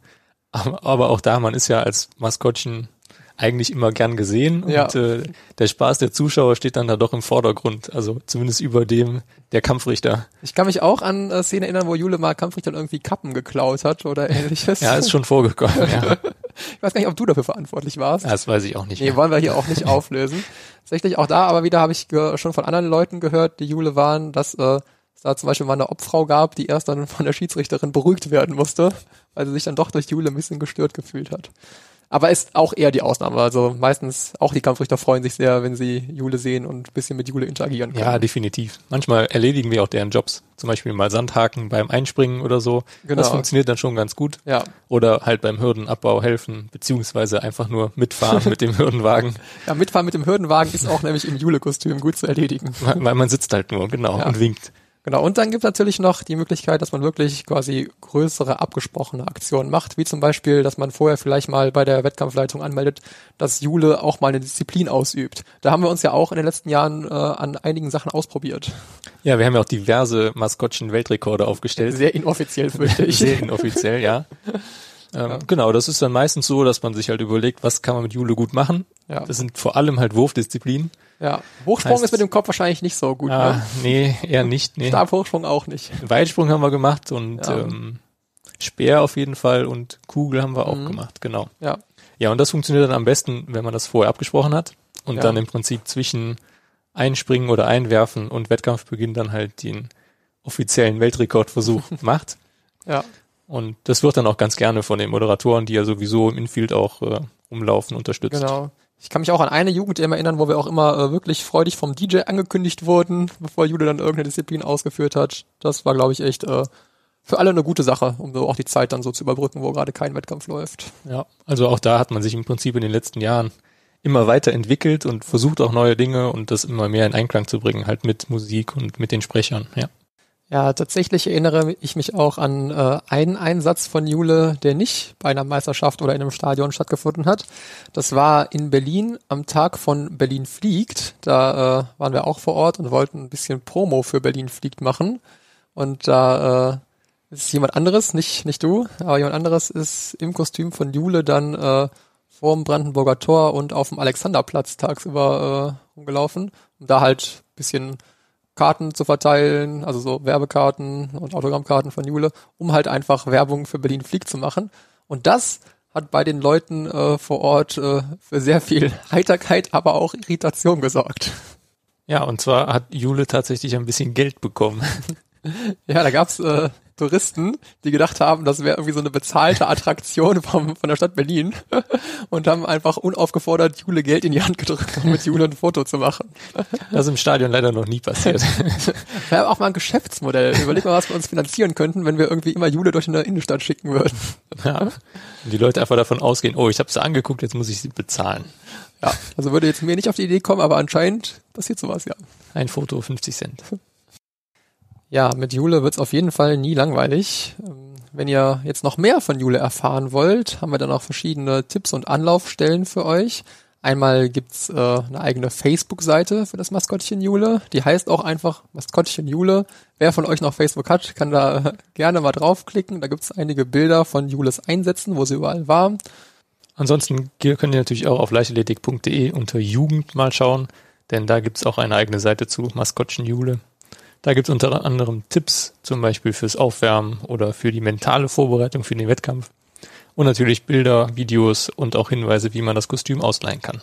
aber auch da, man ist ja als Maskottchen eigentlich immer gern gesehen Ja. und äh, der Spaß der Zuschauer steht dann da doch im Vordergrund, also zumindest über dem der Kampfrichter. Ich kann mich auch an äh, Szenen erinnern, wo Jule mal Kampfrichtern irgendwie Kappen geklaut hat oder ähnliches. Ja, ist schon vorgekommen. ja. [laughs] Ich weiß gar nicht, ob du dafür verantwortlich warst. Das weiß ich auch nicht. Nee, mehr. wollen wir hier auch nicht [laughs] auflösen. Tatsächlich auch da, aber wieder habe ich schon von anderen Leuten gehört, die Jule waren, dass äh, es da zum Beispiel mal eine Obfrau gab, die erst dann von der Schiedsrichterin beruhigt werden musste, weil sie sich dann doch durch Jule ein bisschen gestört gefühlt hat. Aber ist auch eher die Ausnahme. Also meistens auch die Kampfrichter freuen sich sehr, wenn sie Jule sehen und ein bisschen mit Jule interagieren können. Ja, definitiv. Manchmal erledigen wir auch deren Jobs. Zum Beispiel mal Sandhaken beim Einspringen oder so. Genau. Das funktioniert dann schon ganz gut. ja. Oder halt beim Hürdenabbau helfen, beziehungsweise einfach nur mitfahren mit dem [laughs] Hürdenwagen, ja, mitfahren mit dem Hürdenwagen ist auch nämlich im Jule-Kostüm gut zu erledigen. weil man sitzt halt nur, genau, Ja. und winkt. Genau, und dann gibt es natürlich noch die Möglichkeit, dass man wirklich quasi größere abgesprochene Aktionen macht, wie zum Beispiel, dass man vorher vielleicht mal bei der Wettkampfleitung anmeldet, dass Jule auch mal eine Disziplin ausübt. Da haben wir uns ja auch in den letzten Jahren äh, an einigen Sachen ausprobiert. Ja, wir haben ja auch diverse Maskottchen-Weltrekorde aufgestellt. Sehr inoffiziell, fürchte ich. Sehr inoffiziell, ja. [laughs] Ähm, Genau, das ist dann meistens so, dass man sich halt überlegt, was kann man mit Jule gut machen. Ja. Das sind vor allem halt Wurfdisziplinen. Ja. Hochsprung Heißt- ist mit dem Kopf wahrscheinlich nicht so gut. Ah, Ne? nee, eher nicht. Nee. Stabhochsprung auch nicht. Weitsprung haben wir gemacht und Ja. ähm, Speer auf jeden Fall und Kugel haben wir auch Mhm. gemacht, genau. Ja. Ja, und das funktioniert dann am besten, wenn man das vorher abgesprochen hat und Ja. dann im Prinzip zwischen Einspringen oder Einwerfen und Wettkampfbeginn dann halt den offiziellen Weltrekordversuch [laughs] macht. Ja. Und das wird dann auch ganz gerne von den Moderatoren, die ja sowieso im Infield auch äh, rumlaufen, unterstützt. Genau. Ich kann mich auch an eine Jugend erinnern, wo wir auch immer äh, wirklich freudig vom DJ angekündigt wurden, bevor Jule dann irgendeine Disziplin ausgeführt hat. Das war, glaube ich, echt äh, für alle eine gute Sache, um so auch die Zeit dann so zu überbrücken, wo gerade kein Wettkampf läuft. Ja, also auch da hat man sich im Prinzip in den letzten Jahren immer weiterentwickelt und versucht auch neue Dinge und das immer mehr in Einklang zu bringen, halt mit Musik und mit den Sprechern, ja. Ja, tatsächlich erinnere ich mich auch an äh, einen Einsatz von Jule, der nicht bei einer Meisterschaft oder in einem Stadion stattgefunden hat. Das war in Berlin am Tag von Berlin fliegt. Da äh, waren wir auch vor Ort und wollten ein bisschen Promo für Berlin fliegt machen. Und da äh, ist jemand anderes, nicht nicht du, aber jemand anderes ist im Kostüm von Jule dann äh, vorm Brandenburger Tor und auf dem Alexanderplatz tagsüber äh, rumgelaufen, um da halt ein bisschen Karten zu verteilen, also so Werbekarten und Autogrammkarten von Jule, um halt einfach Werbung für Berlin Fliegt zu machen. Und das hat bei den Leuten äh, vor Ort äh, für sehr viel [laughs] Heiterkeit, aber auch Irritation gesorgt. Ja, und zwar hat Jule tatsächlich ein bisschen Geld bekommen. [laughs] Ja, da gab's äh, Touristen, die gedacht haben, das wäre irgendwie so eine bezahlte Attraktion vom, von der Stadt Berlin [laughs] und haben einfach unaufgefordert Jule Geld in die Hand gedrückt, um mit Jule ein Foto zu machen. Das ist im Stadion leider noch nie passiert. [laughs] Wäre auch mal ein Geschäftsmodell. Überleg mal, was wir uns finanzieren könnten, wenn wir irgendwie immer Jule durch eine Innenstadt schicken würden. Ja. Und die Leute einfach davon ausgehen, oh, ich habe sie angeguckt, jetzt muss ich sie bezahlen. Ja, also würde jetzt mir nicht auf die Idee kommen, aber anscheinend passiert sowas, ja. Ein Foto, 50 Cent. Ja, mit Jule wird's auf jeden Fall nie langweilig. Ähm, Wenn ihr jetzt noch mehr von Jule erfahren wollt, haben wir dann auch verschiedene Tipps und Anlaufstellen für euch. Einmal gibt's äh, eine eigene Facebook-Seite für das Maskottchen Jule. Die heißt auch einfach Maskottchen Jule. Wer von euch noch Facebook hat, kann da [laughs] gerne mal draufklicken. Da gibt's einige Bilder von Jules Einsätzen, wo sie überall war. Ansonsten könnt ihr natürlich auch auf leichtathletik.de unter Jugend mal schauen, denn da gibt's auch eine eigene Seite zu Maskottchen Jule. Da gibt's unter anderem Tipps, zum Beispiel fürs Aufwärmen oder für die mentale Vorbereitung für den Wettkampf. Und natürlich Bilder, Videos und auch Hinweise, wie man das Kostüm ausleihen kann.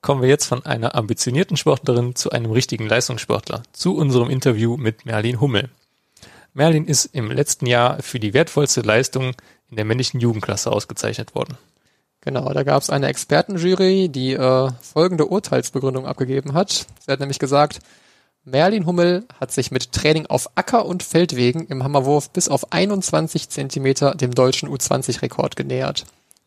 Kommen wir jetzt von einer ambitionierten Sportlerin zu einem richtigen Leistungssportler, zu unserem Interview mit Merlin Hummel. Merlin ist im letzten Jahr für die wertvollste Leistung in der männlichen Jugendklasse ausgezeichnet worden. Genau, da gab's eine Expertenjury, die äh, folgende Urteilsbegründung abgegeben hat. Sie hat nämlich gesagt, Merlin Hummel hat sich mit Training auf Acker- und Feldwegen im Hammerwurf bis auf 21 Zentimeter dem deutschen U20-Rekord genähert.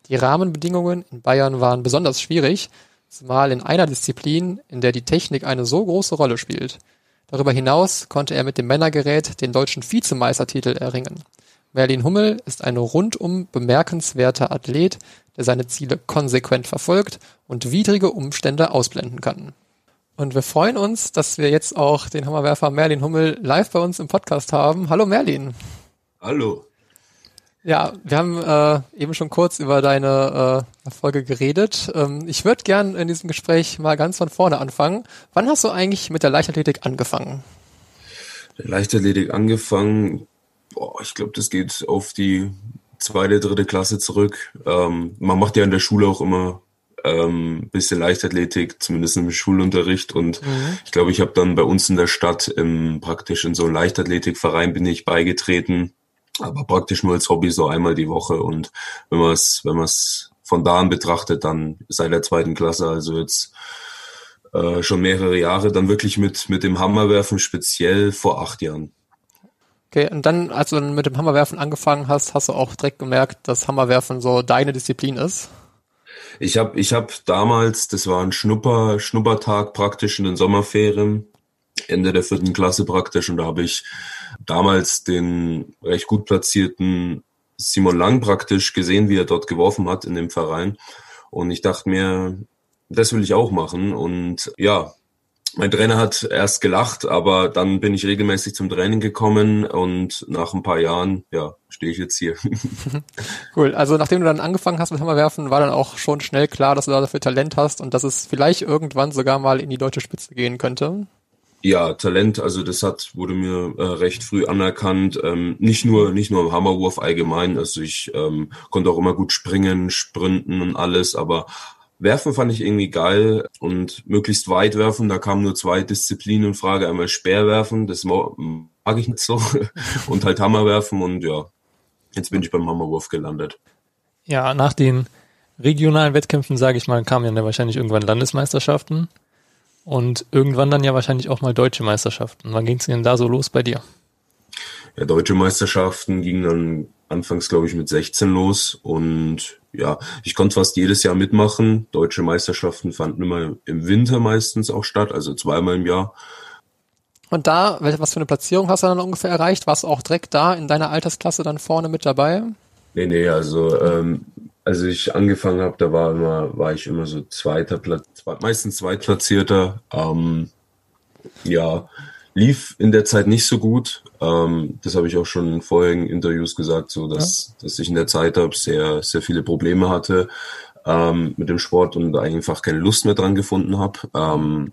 Die Rahmenbedingungen in Bayern waren besonders schwierig, zumal in einer Disziplin, in der die Technik eine so große Rolle spielt. Darüber hinaus konnte er mit dem Männergerät den deutschen Vizemeistertitel erringen. Merlin Hummel ist ein rundum bemerkenswerter Athlet, der seine Ziele konsequent verfolgt und widrige Umstände ausblenden kann. Und wir freuen uns, dass wir jetzt auch den Hammerwerfer Merlin Hummel live bei uns im Podcast haben. Hallo Merlin. Hallo. Ja, wir haben äh, eben schon kurz über deine äh, Erfolge geredet. Ähm, ich würde gern in diesem Gespräch mal ganz von vorne anfangen. Wann hast du eigentlich mit der Leichtathletik angefangen? Der Leichtathletik angefangen, boah, ich glaube, das geht auf die zweite, dritte Klasse zurück. Ähm, man macht ja in der Schule auch immer ähm, bisschen Leichtathletik, zumindest im Schulunterricht. Und mhm. ich glaube, ich habe dann bei uns in der Stadt im, praktisch in so einem Leichtathletikverein bin ich beigetreten, aber praktisch nur als Hobby so einmal die Woche. Und wenn man es, wenn man es von da an betrachtet, dann seit der zweiten Klasse, also jetzt äh, schon mehrere Jahre, dann wirklich mit mit dem Hammerwerfen speziell vor acht Jahren. Okay, und dann, als du mit dem Hammerwerfen angefangen hast, hast du auch direkt gemerkt, dass Hammerwerfen so deine Disziplin ist? Ich habe ich hab damals, das war ein Schnupper, Schnuppertag praktisch in den Sommerferien, Ende der vierten Klasse praktisch, und da habe ich damals den recht gut platzierten Simon Lang praktisch gesehen, wie er dort geworfen hat in dem Verein. Und ich dachte mir, das will ich auch machen. Und ja, mein Trainer hat erst gelacht, aber dann bin ich regelmäßig zum Training gekommen und nach ein paar Jahren, ja, stehe ich jetzt hier. [laughs] cool. Also nachdem du dann angefangen hast mit Hammerwerfen, war dann auch schon schnell klar, dass du dafür Talent hast und dass es vielleicht irgendwann sogar mal in die deutsche Spitze gehen könnte. Ja, Talent, also das hat wurde mir äh, recht früh anerkannt. Ähm, nicht nur nicht nur im Hammerwurf allgemein. Also ich ähm, konnte auch immer gut springen, sprinten und alles, aber Werfen fand ich irgendwie geil und möglichst weit werfen. Da kamen nur zwei Disziplinen in Frage. Einmal Speerwerfen, das mag ich nicht so, [laughs] und halt Hammerwerfen und ja, jetzt bin ich beim Hammerwurf gelandet. Ja, nach den regionalen Wettkämpfen, sage ich mal, kamen ja wahrscheinlich irgendwann Landesmeisterschaften und irgendwann dann ja wahrscheinlich auch mal deutsche Meisterschaften. Wann ging es denn da so los bei dir? Ja, deutsche Meisterschaften gingen dann anfangs, glaube ich, mit 16 los und ja, ich konnte fast jedes Jahr mitmachen. Deutsche Meisterschaften fanden immer im Winter meistens auch statt, also zweimal im Jahr. Und da, was für eine Platzierung hast du dann ungefähr erreicht? Warst du auch direkt da in deiner Altersklasse dann vorne mit dabei? Nee, nee, also ähm, als ich angefangen habe, da war immer, war ich immer so zweiter Platz, meistens zweitplatzierter. Ähm, ja, lief in der Zeit nicht so gut. Ähm, das habe ich auch schon in vorherigen Interviews gesagt, so dass, ja. dass ich in der Zeit habe sehr, sehr viele Probleme hatte ähm, mit dem Sport und einfach keine Lust mehr dran gefunden habe. Ähm,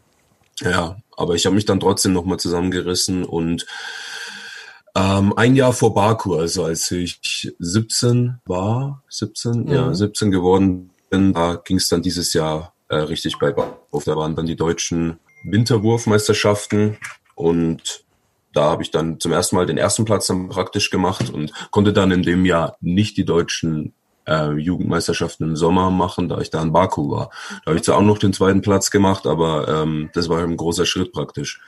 ja, aber ich habe mich dann trotzdem nochmal zusammengerissen und ähm, ein Jahr vor Baku, also als ich 17 war, 17, mhm. ja, 17 geworden bin, da ging es dann dieses Jahr äh, richtig bergauf. Da waren dann die deutschen Winterwurfmeisterschaften und da habe ich dann zum ersten Mal den ersten Platz dann praktisch gemacht und konnte dann in dem Jahr nicht die deutschen äh, Jugendmeisterschaften im Sommer machen, da ich da in Baku war. Da habe ich zwar auch noch den zweiten Platz gemacht, aber ähm, das war ein großer Schritt praktisch.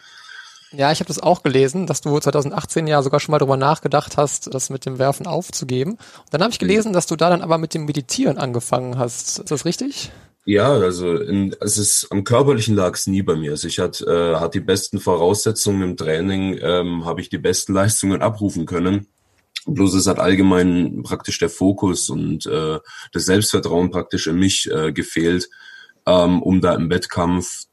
Ja, ich habe das auch gelesen, dass du 2018 ja sogar schon mal darüber nachgedacht hast, das mit dem Werfen aufzugeben. Und dann habe ich gelesen, dass du da dann aber mit dem Meditieren angefangen hast. Ist das richtig? Ja, also in, es ist am körperlichen lag es nie bei mir. Also ich hatte äh, hat die besten Voraussetzungen im Training, ähm, habe ich die besten [laughs] Leistungen abrufen können. Bloß es hat allgemein praktisch der Fokus und äh, das Selbstvertrauen praktisch in mich äh, gefehlt, ähm, um da im Wettkampf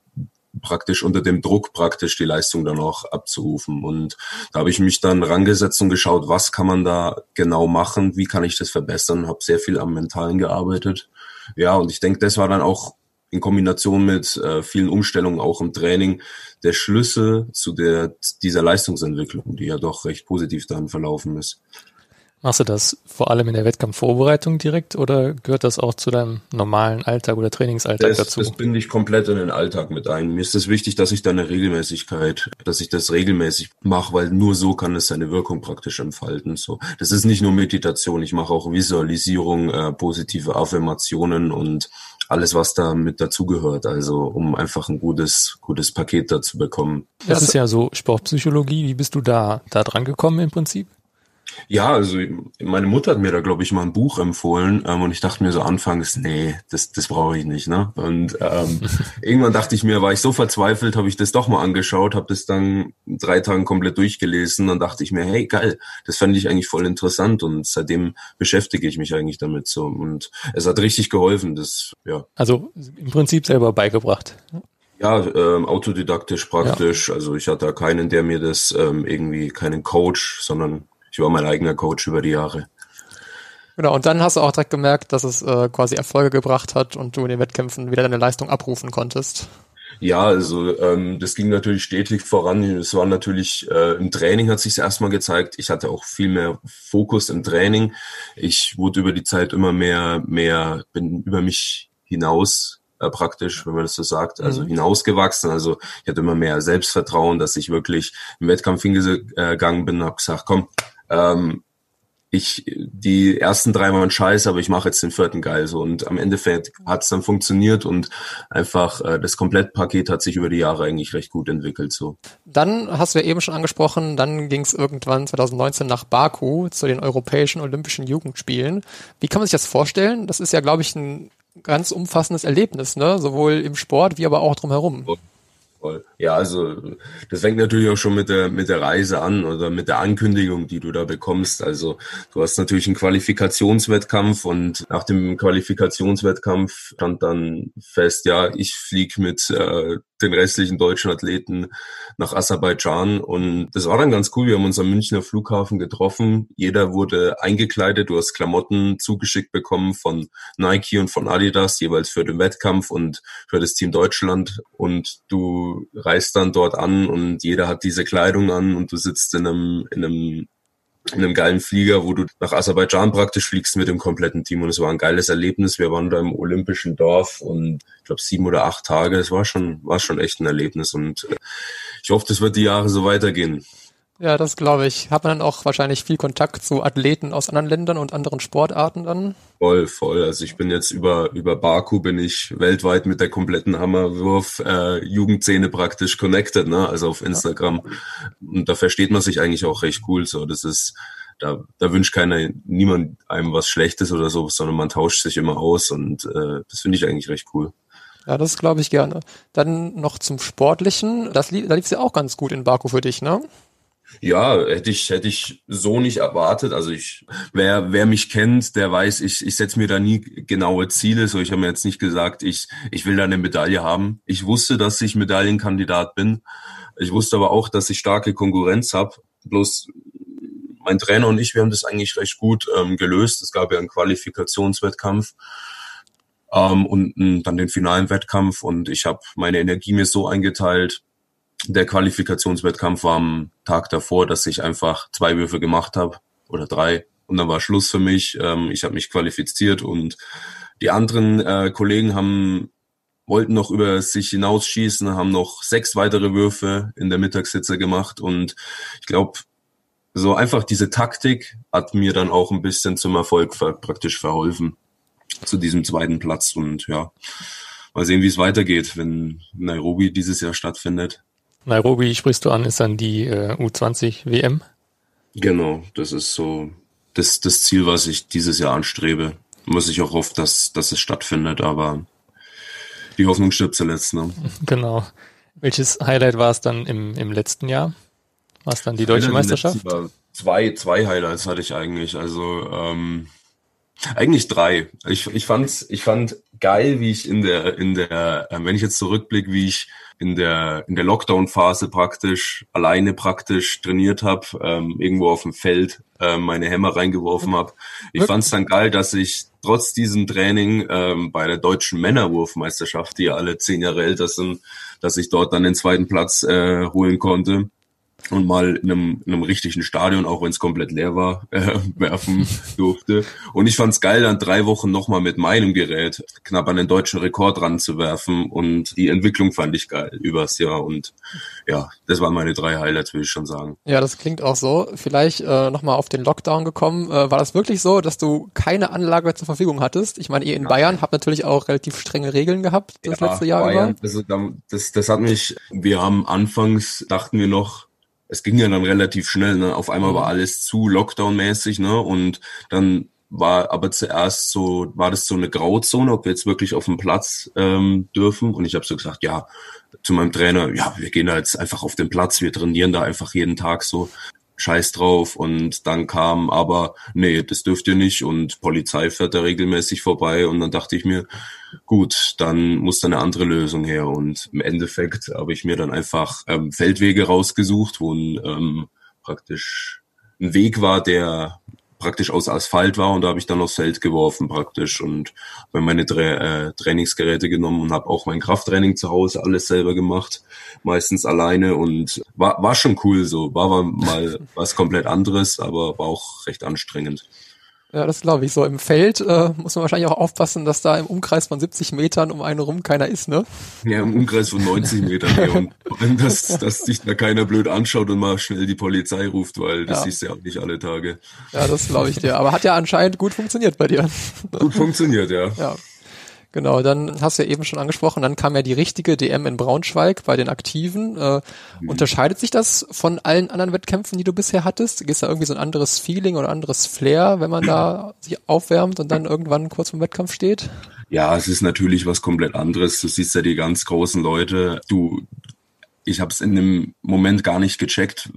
praktisch unter dem Druck praktisch die Leistung dann auch abzurufen. Und da habe ich mich dann rangesetzt und geschaut, was kann man da genau machen, wie kann ich das verbessern, habe sehr viel am Mentalen gearbeitet. Ja, und ich denke, das war dann auch in Kombination mit äh, vielen Umstellungen auch im Training der Schlüssel zu der dieser Leistungsentwicklung, die ja doch recht positiv dann verlaufen ist. Machst du das vor allem in der Wettkampfvorbereitung direkt oder gehört das auch zu deinem normalen Alltag oder Trainingsalltag das, dazu? Das binde ich komplett in den Alltag mit ein. Mir ist es wichtig, dass ich da eine Regelmäßigkeit, dass ich das regelmäßig mache, weil nur so kann es seine Wirkung praktisch entfalten. So, das ist nicht nur Meditation. Ich mache auch Visualisierung, äh, positive Affirmationen und alles, was da mit dazugehört. Also um einfach ein gutes, gutes Paket dazu bekommen. Das ist ja so Sportpsychologie. Wie bist du da, da dran gekommen im Prinzip? Ja, also meine Mutter hat mir da, glaube ich, mal ein Buch empfohlen ähm, und ich dachte mir so anfangs, nee, das, das brauche ich nicht. Ne? Und ähm, [laughs] irgendwann dachte ich mir, war ich so verzweifelt, habe ich das doch mal angeschaut, habe das dann drei Tagen komplett durchgelesen und dachte ich mir, hey, geil, das fand ich eigentlich voll interessant und seitdem beschäftige ich mich eigentlich damit so und es hat richtig geholfen. Das, ja. Also im Prinzip selber beigebracht. Ja, ähm, autodidaktisch praktisch. Ja. Also ich hatte da keinen, der mir das ähm, irgendwie, keinen Coach, sondern ich war mein eigener Coach über die Jahre. Genau, und dann hast du auch direkt gemerkt, dass es äh, quasi Erfolge gebracht hat und du in den Wettkämpfen wieder deine Leistung abrufen konntest. Ja, also ähm, das ging natürlich stetig voran. Es war natürlich äh, im Training hat sich erstmal gezeigt. Ich hatte auch viel mehr Fokus im Training. Ich wurde über die Zeit immer mehr, mehr bin über mich hinaus äh, praktisch, wenn man das so sagt, also mhm. hinausgewachsen. Also ich hatte immer mehr Selbstvertrauen, dass ich wirklich im Wettkampf hingegangen bin und habe gesagt, komm, ähm, ich, die ersten drei waren scheiße, aber ich mache jetzt den vierten geil so. Und am Endeffekt hat es dann funktioniert und einfach äh, das Komplettpaket hat sich über die Jahre eigentlich recht gut entwickelt. so. Dann hast du ja eben schon angesprochen, dann ging es irgendwann 2019 nach Baku zu den Europäischen Olympischen Jugendspielen. Wie kann man sich das vorstellen? Das ist ja, glaube ich, ein ganz umfassendes Erlebnis, ne? Sowohl im Sport wie aber auch drumherum voll. Ja, also das fängt natürlich auch schon mit der mit der Reise an oder mit der Ankündigung, die du da bekommst. Also du hast natürlich einen Qualifikationswettkampf und nach dem Qualifikationswettkampf stand dann fest, ja, ich flieg mit äh, den restlichen deutschen Athleten nach Aserbaidschan. Und das war dann ganz cool. Wir haben uns am Münchner Flughafen getroffen. Jeder wurde eingekleidet. Du hast Klamotten zugeschickt bekommen von Nike und von Adidas, jeweils für den Wettkampf und für das Team Deutschland. Und du reist dann dort an und jeder hat diese Kleidung an und du sitzt in einem, in einem in einem geilen Flieger, wo du nach Aserbaidschan praktisch fliegst mit dem kompletten Team. Und es war ein geiles Erlebnis. Wir waren da im olympischen Dorf und ich glaube sieben oder acht Tage. Es war schon, war schon echt ein Erlebnis. Und äh, ich hoffe, das wird die Jahre so weitergehen. Ja, das glaube ich. Hat man dann auch wahrscheinlich viel Kontakt zu Athleten aus anderen Ländern und anderen Sportarten dann? Voll, voll. Also ich bin jetzt über, über Baku bin ich weltweit mit der kompletten Hammerwurf äh, Jugendszene praktisch connected, ne? Also auf Instagram. Ja. Und da versteht man sich eigentlich auch recht cool. So, das ist, da, da wünscht keiner, niemand einem was Schlechtes oder so, sondern man tauscht sich immer aus und äh, das finde ich eigentlich recht cool. Ja, das glaube ich gerne. Dann noch zum Sportlichen. Das, da lief es ja auch ganz gut in Baku für dich, ne? Ja, hätte ich, hätte ich so nicht erwartet. Also ich, wer, wer mich kennt, der weiß, ich, ich setze mir da nie genaue Ziele. So, ich habe mir jetzt nicht gesagt, ich, ich will da eine Medaille haben. Ich wusste, dass ich Medaillenkandidat bin. Ich wusste aber auch, dass ich starke Konkurrenz habe. Bloß mein Trainer und ich, wir haben das eigentlich recht gut ähm, gelöst. Es gab ja einen Qualifikationswettkampf ähm, und m, dann den finalen Wettkampf und ich habe meine Energie mir so eingeteilt, der Qualifikationswettkampf war am Tag davor, dass ich einfach zwei Würfe gemacht habe oder drei und dann war Schluss für mich. Ähm, ich habe mich qualifiziert und die anderen äh, Kollegen haben wollten noch über sich hinausschießen, haben noch sechs weitere Würfe in der Mittagssitze gemacht und ich glaube, so einfach diese Taktik hat mir dann auch ein bisschen zum Erfolg praktisch verholfen zu diesem zweiten Platz und ja, mal sehen, wie es weitergeht, wenn Nairobi dieses Jahr stattfindet. Nairobi sprichst du an, ist dann die äh, U20 WM? Genau, das ist so das, das Ziel, was ich dieses Jahr anstrebe. Muss ich auch hoffen, dass, dass es stattfindet, aber die Hoffnung stirbt zuletzt. Ne? [laughs] Genau. Welches Highlight war es dann im, im letzten Jahr? War es dann die deutsche Meisterschaft? Zwei, zwei Highlights hatte ich eigentlich. Also ähm, eigentlich drei. Ich, ich fand ich fand geil, wie ich in der in der äh, wenn ich jetzt zurückblicke, wie ich in der in der Lockdown Phase praktisch alleine praktisch trainiert habe, ähm, irgendwo auf dem Feld äh, meine Hämmer reingeworfen habe. Ich fand es dann geil, dass ich trotz diesem Training ähm, bei der deutschen Männerwurfmeisterschaft, die ja alle zehn Jahre älter sind, dass ich dort dann den zweiten Platz äh, holen konnte und mal in einem, in einem richtigen Stadion, auch wenn es komplett leer war, äh, [laughs] werfen [laughs] durfte. Und ich fand's geil, dann drei Wochen nochmal mit meinem Gerät knapp an den deutschen Rekord ranzuwerfen. Und die Entwicklung fand ich geil übers Jahr. Und ja, das waren meine drei Highlights, würde ich schon sagen. Ja, das klingt auch so. Vielleicht äh, nochmal auf den Lockdown gekommen. Äh, war das wirklich so, dass du keine Anlage zur Verfügung hattest? Ich meine, ihr in ja. Bayern habt natürlich auch relativ strenge Regeln gehabt das ja, letzte Jahr Bayern, über. Also, das, das hat mich, wir haben anfangs, dachten wir noch, es ging ja dann relativ schnell, ne? Auf einmal war mhm. alles zu Lockdown-mäßig, ne? Und dann war aber zuerst so, war das so eine Grauzone, ob wir jetzt wirklich auf dem Platz ähm, dürfen. Und ich habe so gesagt, ja, zu meinem Trainer, ja, wir gehen da jetzt einfach auf den Platz, wir trainieren da einfach jeden Tag so scheiß drauf und dann kam aber, nee, das dürft ihr nicht und Polizei fährt da regelmäßig vorbei und dann dachte ich mir, gut, dann muss da eine andere Lösung her und im Endeffekt habe ich mir dann einfach ähm, Feldwege rausgesucht, wo ein, ähm, praktisch ein Weg war, der praktisch aus Asphalt war und da habe ich dann aufs Feld geworfen praktisch und habe meine Tra äh, Trainingsgeräte genommen und habe auch mein Krafttraining zu Hause alles selber gemacht, meistens alleine und war, war schon cool so, war mal was komplett anderes, aber war auch recht anstrengend. Ja, das glaube ich. So im Feld äh, muss man wahrscheinlich auch aufpassen, dass da im Umkreis von 70 Metern um einen rum keiner ist, ne? Ja, im Umkreis von 90 Metern. Ja. Und vor allem, dass, dass dich da keiner blöd anschaut und mal schnell die Polizei ruft, weil das ja. siehst du ja auch nicht alle Tage. Ja, das glaube ich dir. Aber hat ja anscheinend gut funktioniert bei dir. Gut funktioniert, ja. Ja. Genau, dann hast du ja eben schon angesprochen, dann kam ja die richtige DM in Braunschweig bei den Aktiven. Äh, mhm. Unterscheidet sich das von allen anderen Wettkämpfen, die du bisher hattest? Ist da irgendwie so ein anderes Feeling oder anderes Flair, wenn man da sich aufwärmt und dann irgendwann kurz vom Wettkampf steht? Ja, es ist natürlich was komplett anderes. Du siehst ja die ganz großen Leute. Du, ich habe es in dem Moment gar nicht gecheckt,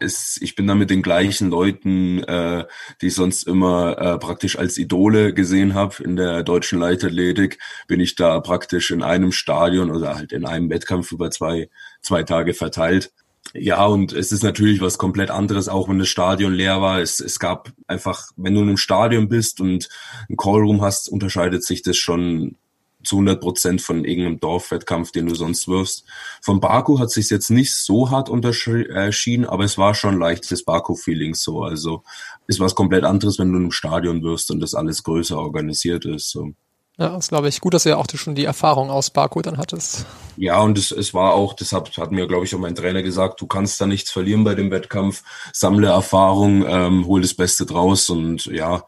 es, ich bin da mit den gleichen Leuten, äh, die ich sonst immer äh, praktisch als Idole gesehen habe in der deutschen Leichtathletik, bin ich da praktisch in einem Stadion oder halt in einem Wettkampf über zwei, zwei Tage verteilt. Ja, und es ist natürlich was komplett anderes, auch wenn das Stadion leer war. Es, es gab einfach, wenn du in einem Stadion bist und ein Callroom hast, unterscheidet sich das schon zu 100 Prozent von irgendeinem Dorfwettkampf, den du sonst wirfst. Von Baku hat sich jetzt nicht so hart unterschieden, aber es war schon leichtes Baku-Feeling so. Also ist was komplett anderes, wenn du im Stadion wirst und das alles größer organisiert ist. So. Ja, das glaube ich gut, dass du ja auch schon die Erfahrung aus Baku dann hattest. Ja, und es, es war auch, deshalb hat mir, glaube ich, auch mein Trainer gesagt, du kannst da nichts verlieren bei dem Wettkampf, sammle Erfahrung, ähm, hol das Beste draus und ja,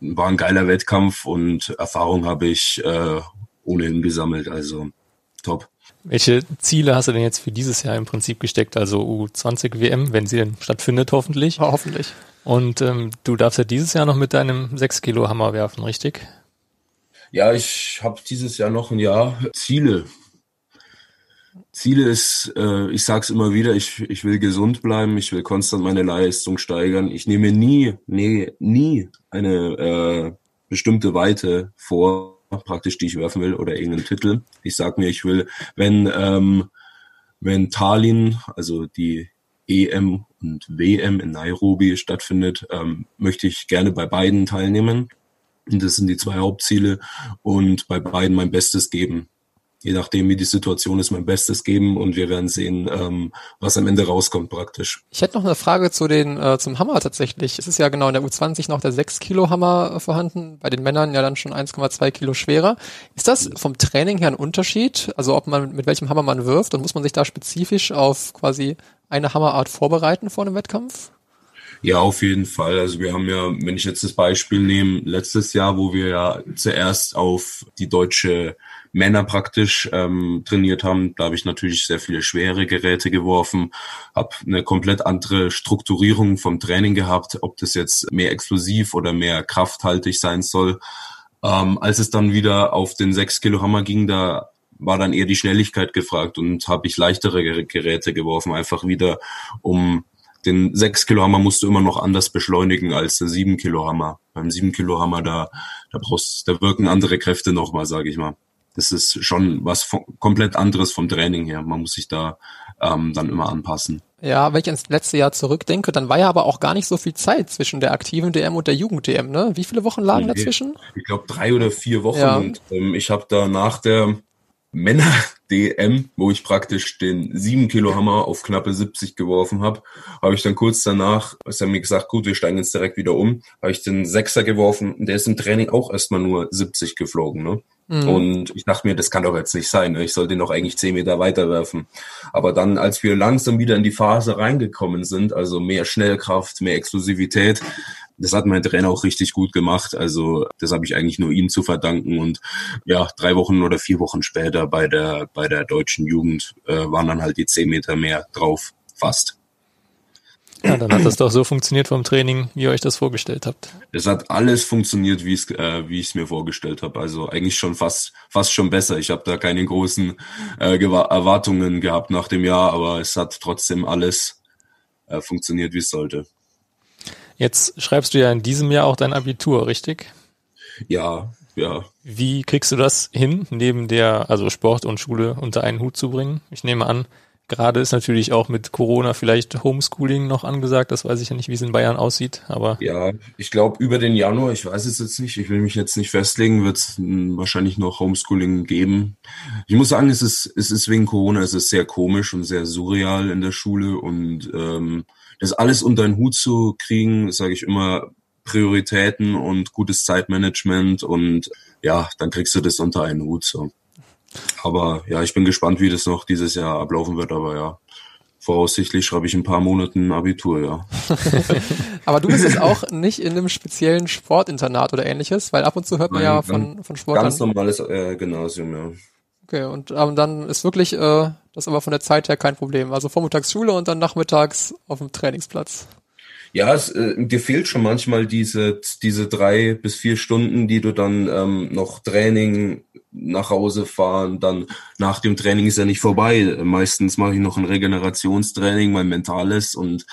war ein geiler Wettkampf und Erfahrung habe ich äh, ohnehin gesammelt. Also top. Welche Ziele hast du denn jetzt für dieses Jahr im Prinzip gesteckt? Also U20 WM, wenn sie denn stattfindet, hoffentlich. Ja, hoffentlich. Und ähm, du darfst ja dieses Jahr noch mit deinem 6 Kilo Hammer werfen, richtig? Ja, ich habe dieses Jahr noch ein Jahr Ziele. Ziele ist, äh, ich sag's immer wieder, ich, ich will gesund bleiben, ich will konstant meine Leistung steigern. Ich nehme nie, nee, nie eine äh, bestimmte Weite vor, praktisch, die ich werfen will oder irgendeinen Titel. Ich sag mir, ich will, wenn, ähm, wenn Tallinn, also die EM und WM in Nairobi stattfindet, ähm, möchte ich gerne bei beiden teilnehmen. Das sind die zwei Hauptziele und bei beiden mein Bestes geben. Je nachdem, wie die Situation ist, mein Bestes geben und wir werden sehen, ähm, was am Ende rauskommt praktisch. Ich hätte noch eine Frage zu den äh, zum Hammer tatsächlich. Es ist ja genau in der U20 noch der 6 Kilo Hammer äh, vorhanden, bei den Männern ja dann schon 1,2 Kilo schwerer. Ist das vom Training her ein Unterschied? Also ob man mit welchem Hammer man wirft und muss man sich da spezifisch auf quasi eine Hammerart vorbereiten vor einem Wettkampf? Ja, auf jeden Fall. Also wir haben ja, wenn ich jetzt das Beispiel nehme, letztes Jahr, wo wir ja zuerst auf die deutsche Männer praktisch ähm, trainiert haben. Da habe ich natürlich sehr viele schwere Geräte geworfen, habe eine komplett andere Strukturierung vom Training gehabt, ob das jetzt mehr explosiv oder mehr krafthaltig sein soll. Ähm, als es dann wieder auf den 6 Kilo Hammer ging, da war dann eher die Schnelligkeit gefragt und habe ich leichtere Geräte geworfen, einfach wieder um den 6 Kilo Hammer musst du immer noch anders beschleunigen als der 7 Kilo Hammer. Beim 7 Kilo Hammer, da, da brauchst, da wirken andere Kräfte nochmal, sage ich mal das ist schon was komplett anderes vom Training her. Man muss sich da ähm, dann immer anpassen. Ja, wenn ich ins letzte Jahr zurückdenke, dann war ja aber auch gar nicht so viel Zeit zwischen der aktiven DM und der Jugend-DM, ne? Wie viele Wochen lagen nee, dazwischen? Ich glaube drei oder vier Wochen ja. und ähm, ich habe da nach der Männer-DM, wo ich praktisch den 7 Kilo Hammer auf knappe 70 geworfen habe, habe ich dann kurz danach, ist er mir gesagt, gut, wir steigen jetzt direkt wieder um, habe ich den Sechser geworfen und der ist im Training auch erstmal nur 70 geflogen, ne? Mhm. Und ich dachte mir, das kann doch jetzt nicht sein. Ne? Ich sollte ihn doch eigentlich zehn Meter weiter werfen. Aber dann, als wir langsam wieder in die Phase reingekommen sind, also mehr Schnellkraft, mehr Exklusivität, das hat mein Trainer auch richtig gut gemacht. Also das habe ich eigentlich nur ihm zu verdanken. Und ja, drei Wochen oder vier Wochen später bei der bei der deutschen Jugend äh, waren dann halt die zehn Meter mehr drauf, fast. Ja, dann hat das doch so funktioniert vom Training, wie ihr euch das vorgestellt habt. Es hat alles funktioniert, wie es äh, wie ich es mir vorgestellt habe. Also eigentlich schon fast fast schon besser. Ich habe da keine großen äh, Erwartungen gehabt nach dem Jahr, aber es hat trotzdem alles äh, funktioniert, wie es sollte. Jetzt schreibst du ja in diesem Jahr auch dein Abitur, richtig? Ja, ja. Wie kriegst du das hin, neben der also Sport und Schule unter einen Hut zu bringen? Ich nehme an, Gerade ist natürlich auch mit Corona vielleicht Homeschooling noch angesagt. Das weiß ich ja nicht, wie es in Bayern aussieht, aber. Ja, ich glaube über den Januar, ich weiß es jetzt nicht, ich will mich jetzt nicht festlegen, wird es wahrscheinlich noch Homeschooling geben. Ich muss sagen, es ist, es ist wegen Corona, es ist sehr komisch und sehr surreal in der Schule und ähm, das alles unter einen Hut zu kriegen, sage ich immer, Prioritäten und gutes Zeitmanagement und ja, dann kriegst du das unter einen Hut so. Aber ja, ich bin gespannt, wie das noch dieses Jahr ablaufen wird. Aber ja, voraussichtlich schreibe ich ein paar Monaten Abitur, ja. [laughs] aber du bist jetzt auch nicht in einem speziellen Sportinternat oder ähnliches, weil ab und zu hört man Nein, ja von, von Sport. Ganz normales äh, Gymnasium, ja. Okay, und ähm, dann ist wirklich äh, das aber von der Zeit her kein Problem. Also vormittags Schule und dann nachmittags auf dem Trainingsplatz. Ja, es, äh, dir fehlt schon manchmal diese, diese drei bis vier Stunden, die du dann ähm, noch Training nach Hause fahren, dann nach dem Training ist ja nicht vorbei. Meistens mache ich noch ein Regenerationstraining, mein mentales und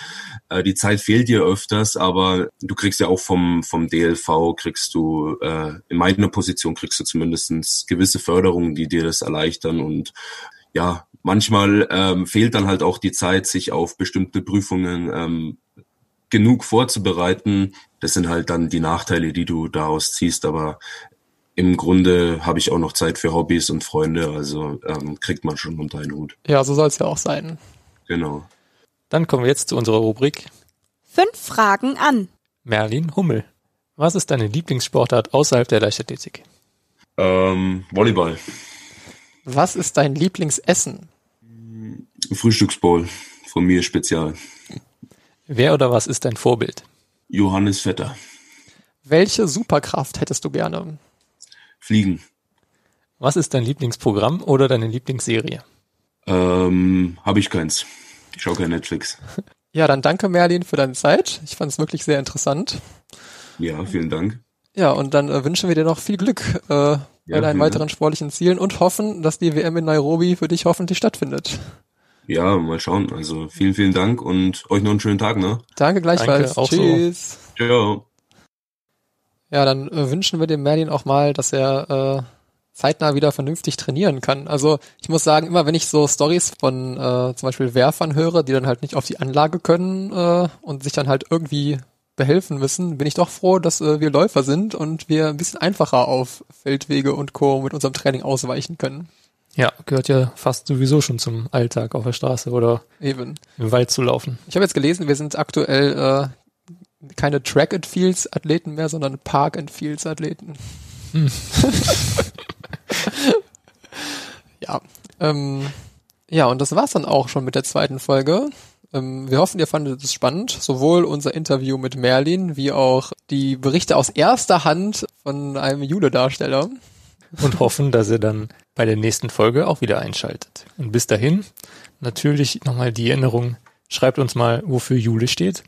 äh, die Zeit fehlt dir öfters, aber du kriegst ja auch vom, vom DLV, kriegst du, äh, in meiner Position kriegst du zumindestens gewisse Förderungen, die dir das erleichtern und ja, manchmal ähm, fehlt dann halt auch die Zeit, sich auf bestimmte Prüfungen ähm, genug vorzubereiten. Das sind halt dann die Nachteile, die du daraus ziehst, aber im Grunde habe ich auch noch Zeit für Hobbys und Freunde, also ähm, kriegt man schon unter einen Hut. Ja, so soll es ja auch sein. Genau. Dann kommen wir jetzt zu unserer Rubrik. Fünf Fragen an. Merlin Hummel. Was ist deine Lieblingssportart außerhalb der Leichtathletik? Ähm, Volleyball. Was ist dein Lieblingsessen? Frühstücksbowl. Von mir spezial. Wer oder was ist dein Vorbild? Johannes Vetter. Welche Superkraft hättest du gerne? Fliegen. Was ist dein Lieblingsprogramm oder deine Lieblingsserie? Ähm, habe ich keins. Ich schaue kein Netflix. [laughs] Ja, dann danke Merlin für deine Zeit. Ich fand es wirklich sehr interessant. Ja, vielen Dank. Ja, und dann äh, wünschen wir dir noch viel Glück äh, bei ja, deinen weiteren Dank. sportlichen Zielen und hoffen, dass die WM in Nairobi für dich hoffentlich stattfindet. Ja, mal schauen. Also vielen, vielen Dank und euch noch einen schönen Tag, ne? Danke gleichfalls. Danke, Tschüss. So. Ciao. Ja, dann äh, wünschen wir dem Merlin auch mal, dass er äh, zeitnah wieder vernünftig trainieren kann. Also ich muss sagen, immer wenn ich so Stories von äh, zum Beispiel Werfern höre, die dann halt nicht auf die Anlage können äh, und sich dann halt irgendwie behelfen müssen, bin ich doch froh, dass äh, wir Läufer sind und wir ein bisschen einfacher auf Feldwege und Co. mit unserem Training ausweichen können. Ja, gehört ja fast sowieso schon zum Alltag auf der Straße oder Eben. im Wald zu laufen. Ich habe jetzt gelesen, wir sind aktuell äh, keine Track and Fields Athleten mehr, sondern Park and Fields Athleten. Hm. [laughs] ja. Ähm, ja, und das war's dann auch schon mit der zweiten Folge. Ähm, wir hoffen, ihr fandet es spannend, sowohl unser Interview mit Merlin wie auch die Berichte aus erster Hand von einem Jule-Darsteller. Und hoffen, dass ihr dann bei der nächsten Folge auch wieder einschaltet. Und bis dahin natürlich nochmal die Erinnerung, schreibt uns mal, wofür Jule steht.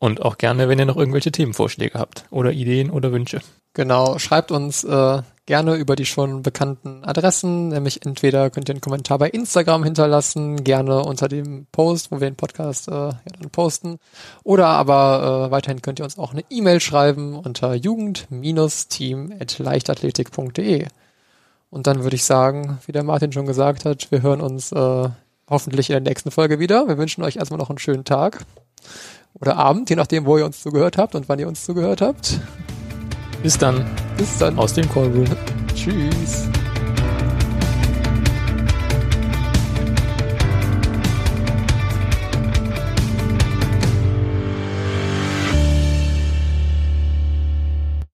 Und auch gerne, wenn ihr noch irgendwelche Themenvorschläge habt oder Ideen oder Wünsche. Genau, schreibt uns äh, gerne über die schon bekannten Adressen, nämlich entweder könnt ihr einen Kommentar bei Instagram hinterlassen, gerne unter dem Post, wo wir den Podcast äh, ja, dann posten, oder aber äh, weiterhin könnt ihr uns auch eine E-Mail schreiben unter jugend-team@leichtathletik.de. Und dann würde ich sagen, wie der Martin schon gesagt hat, wir hören uns äh, hoffentlich in der nächsten Folge wieder. Wir wünschen euch erstmal noch einen schönen Tag oder Abend, je nachdem, wo ihr uns zugehört habt und wann ihr uns zugehört habt. Bis dann Bis dann. aus dem Callroom. Tschüss.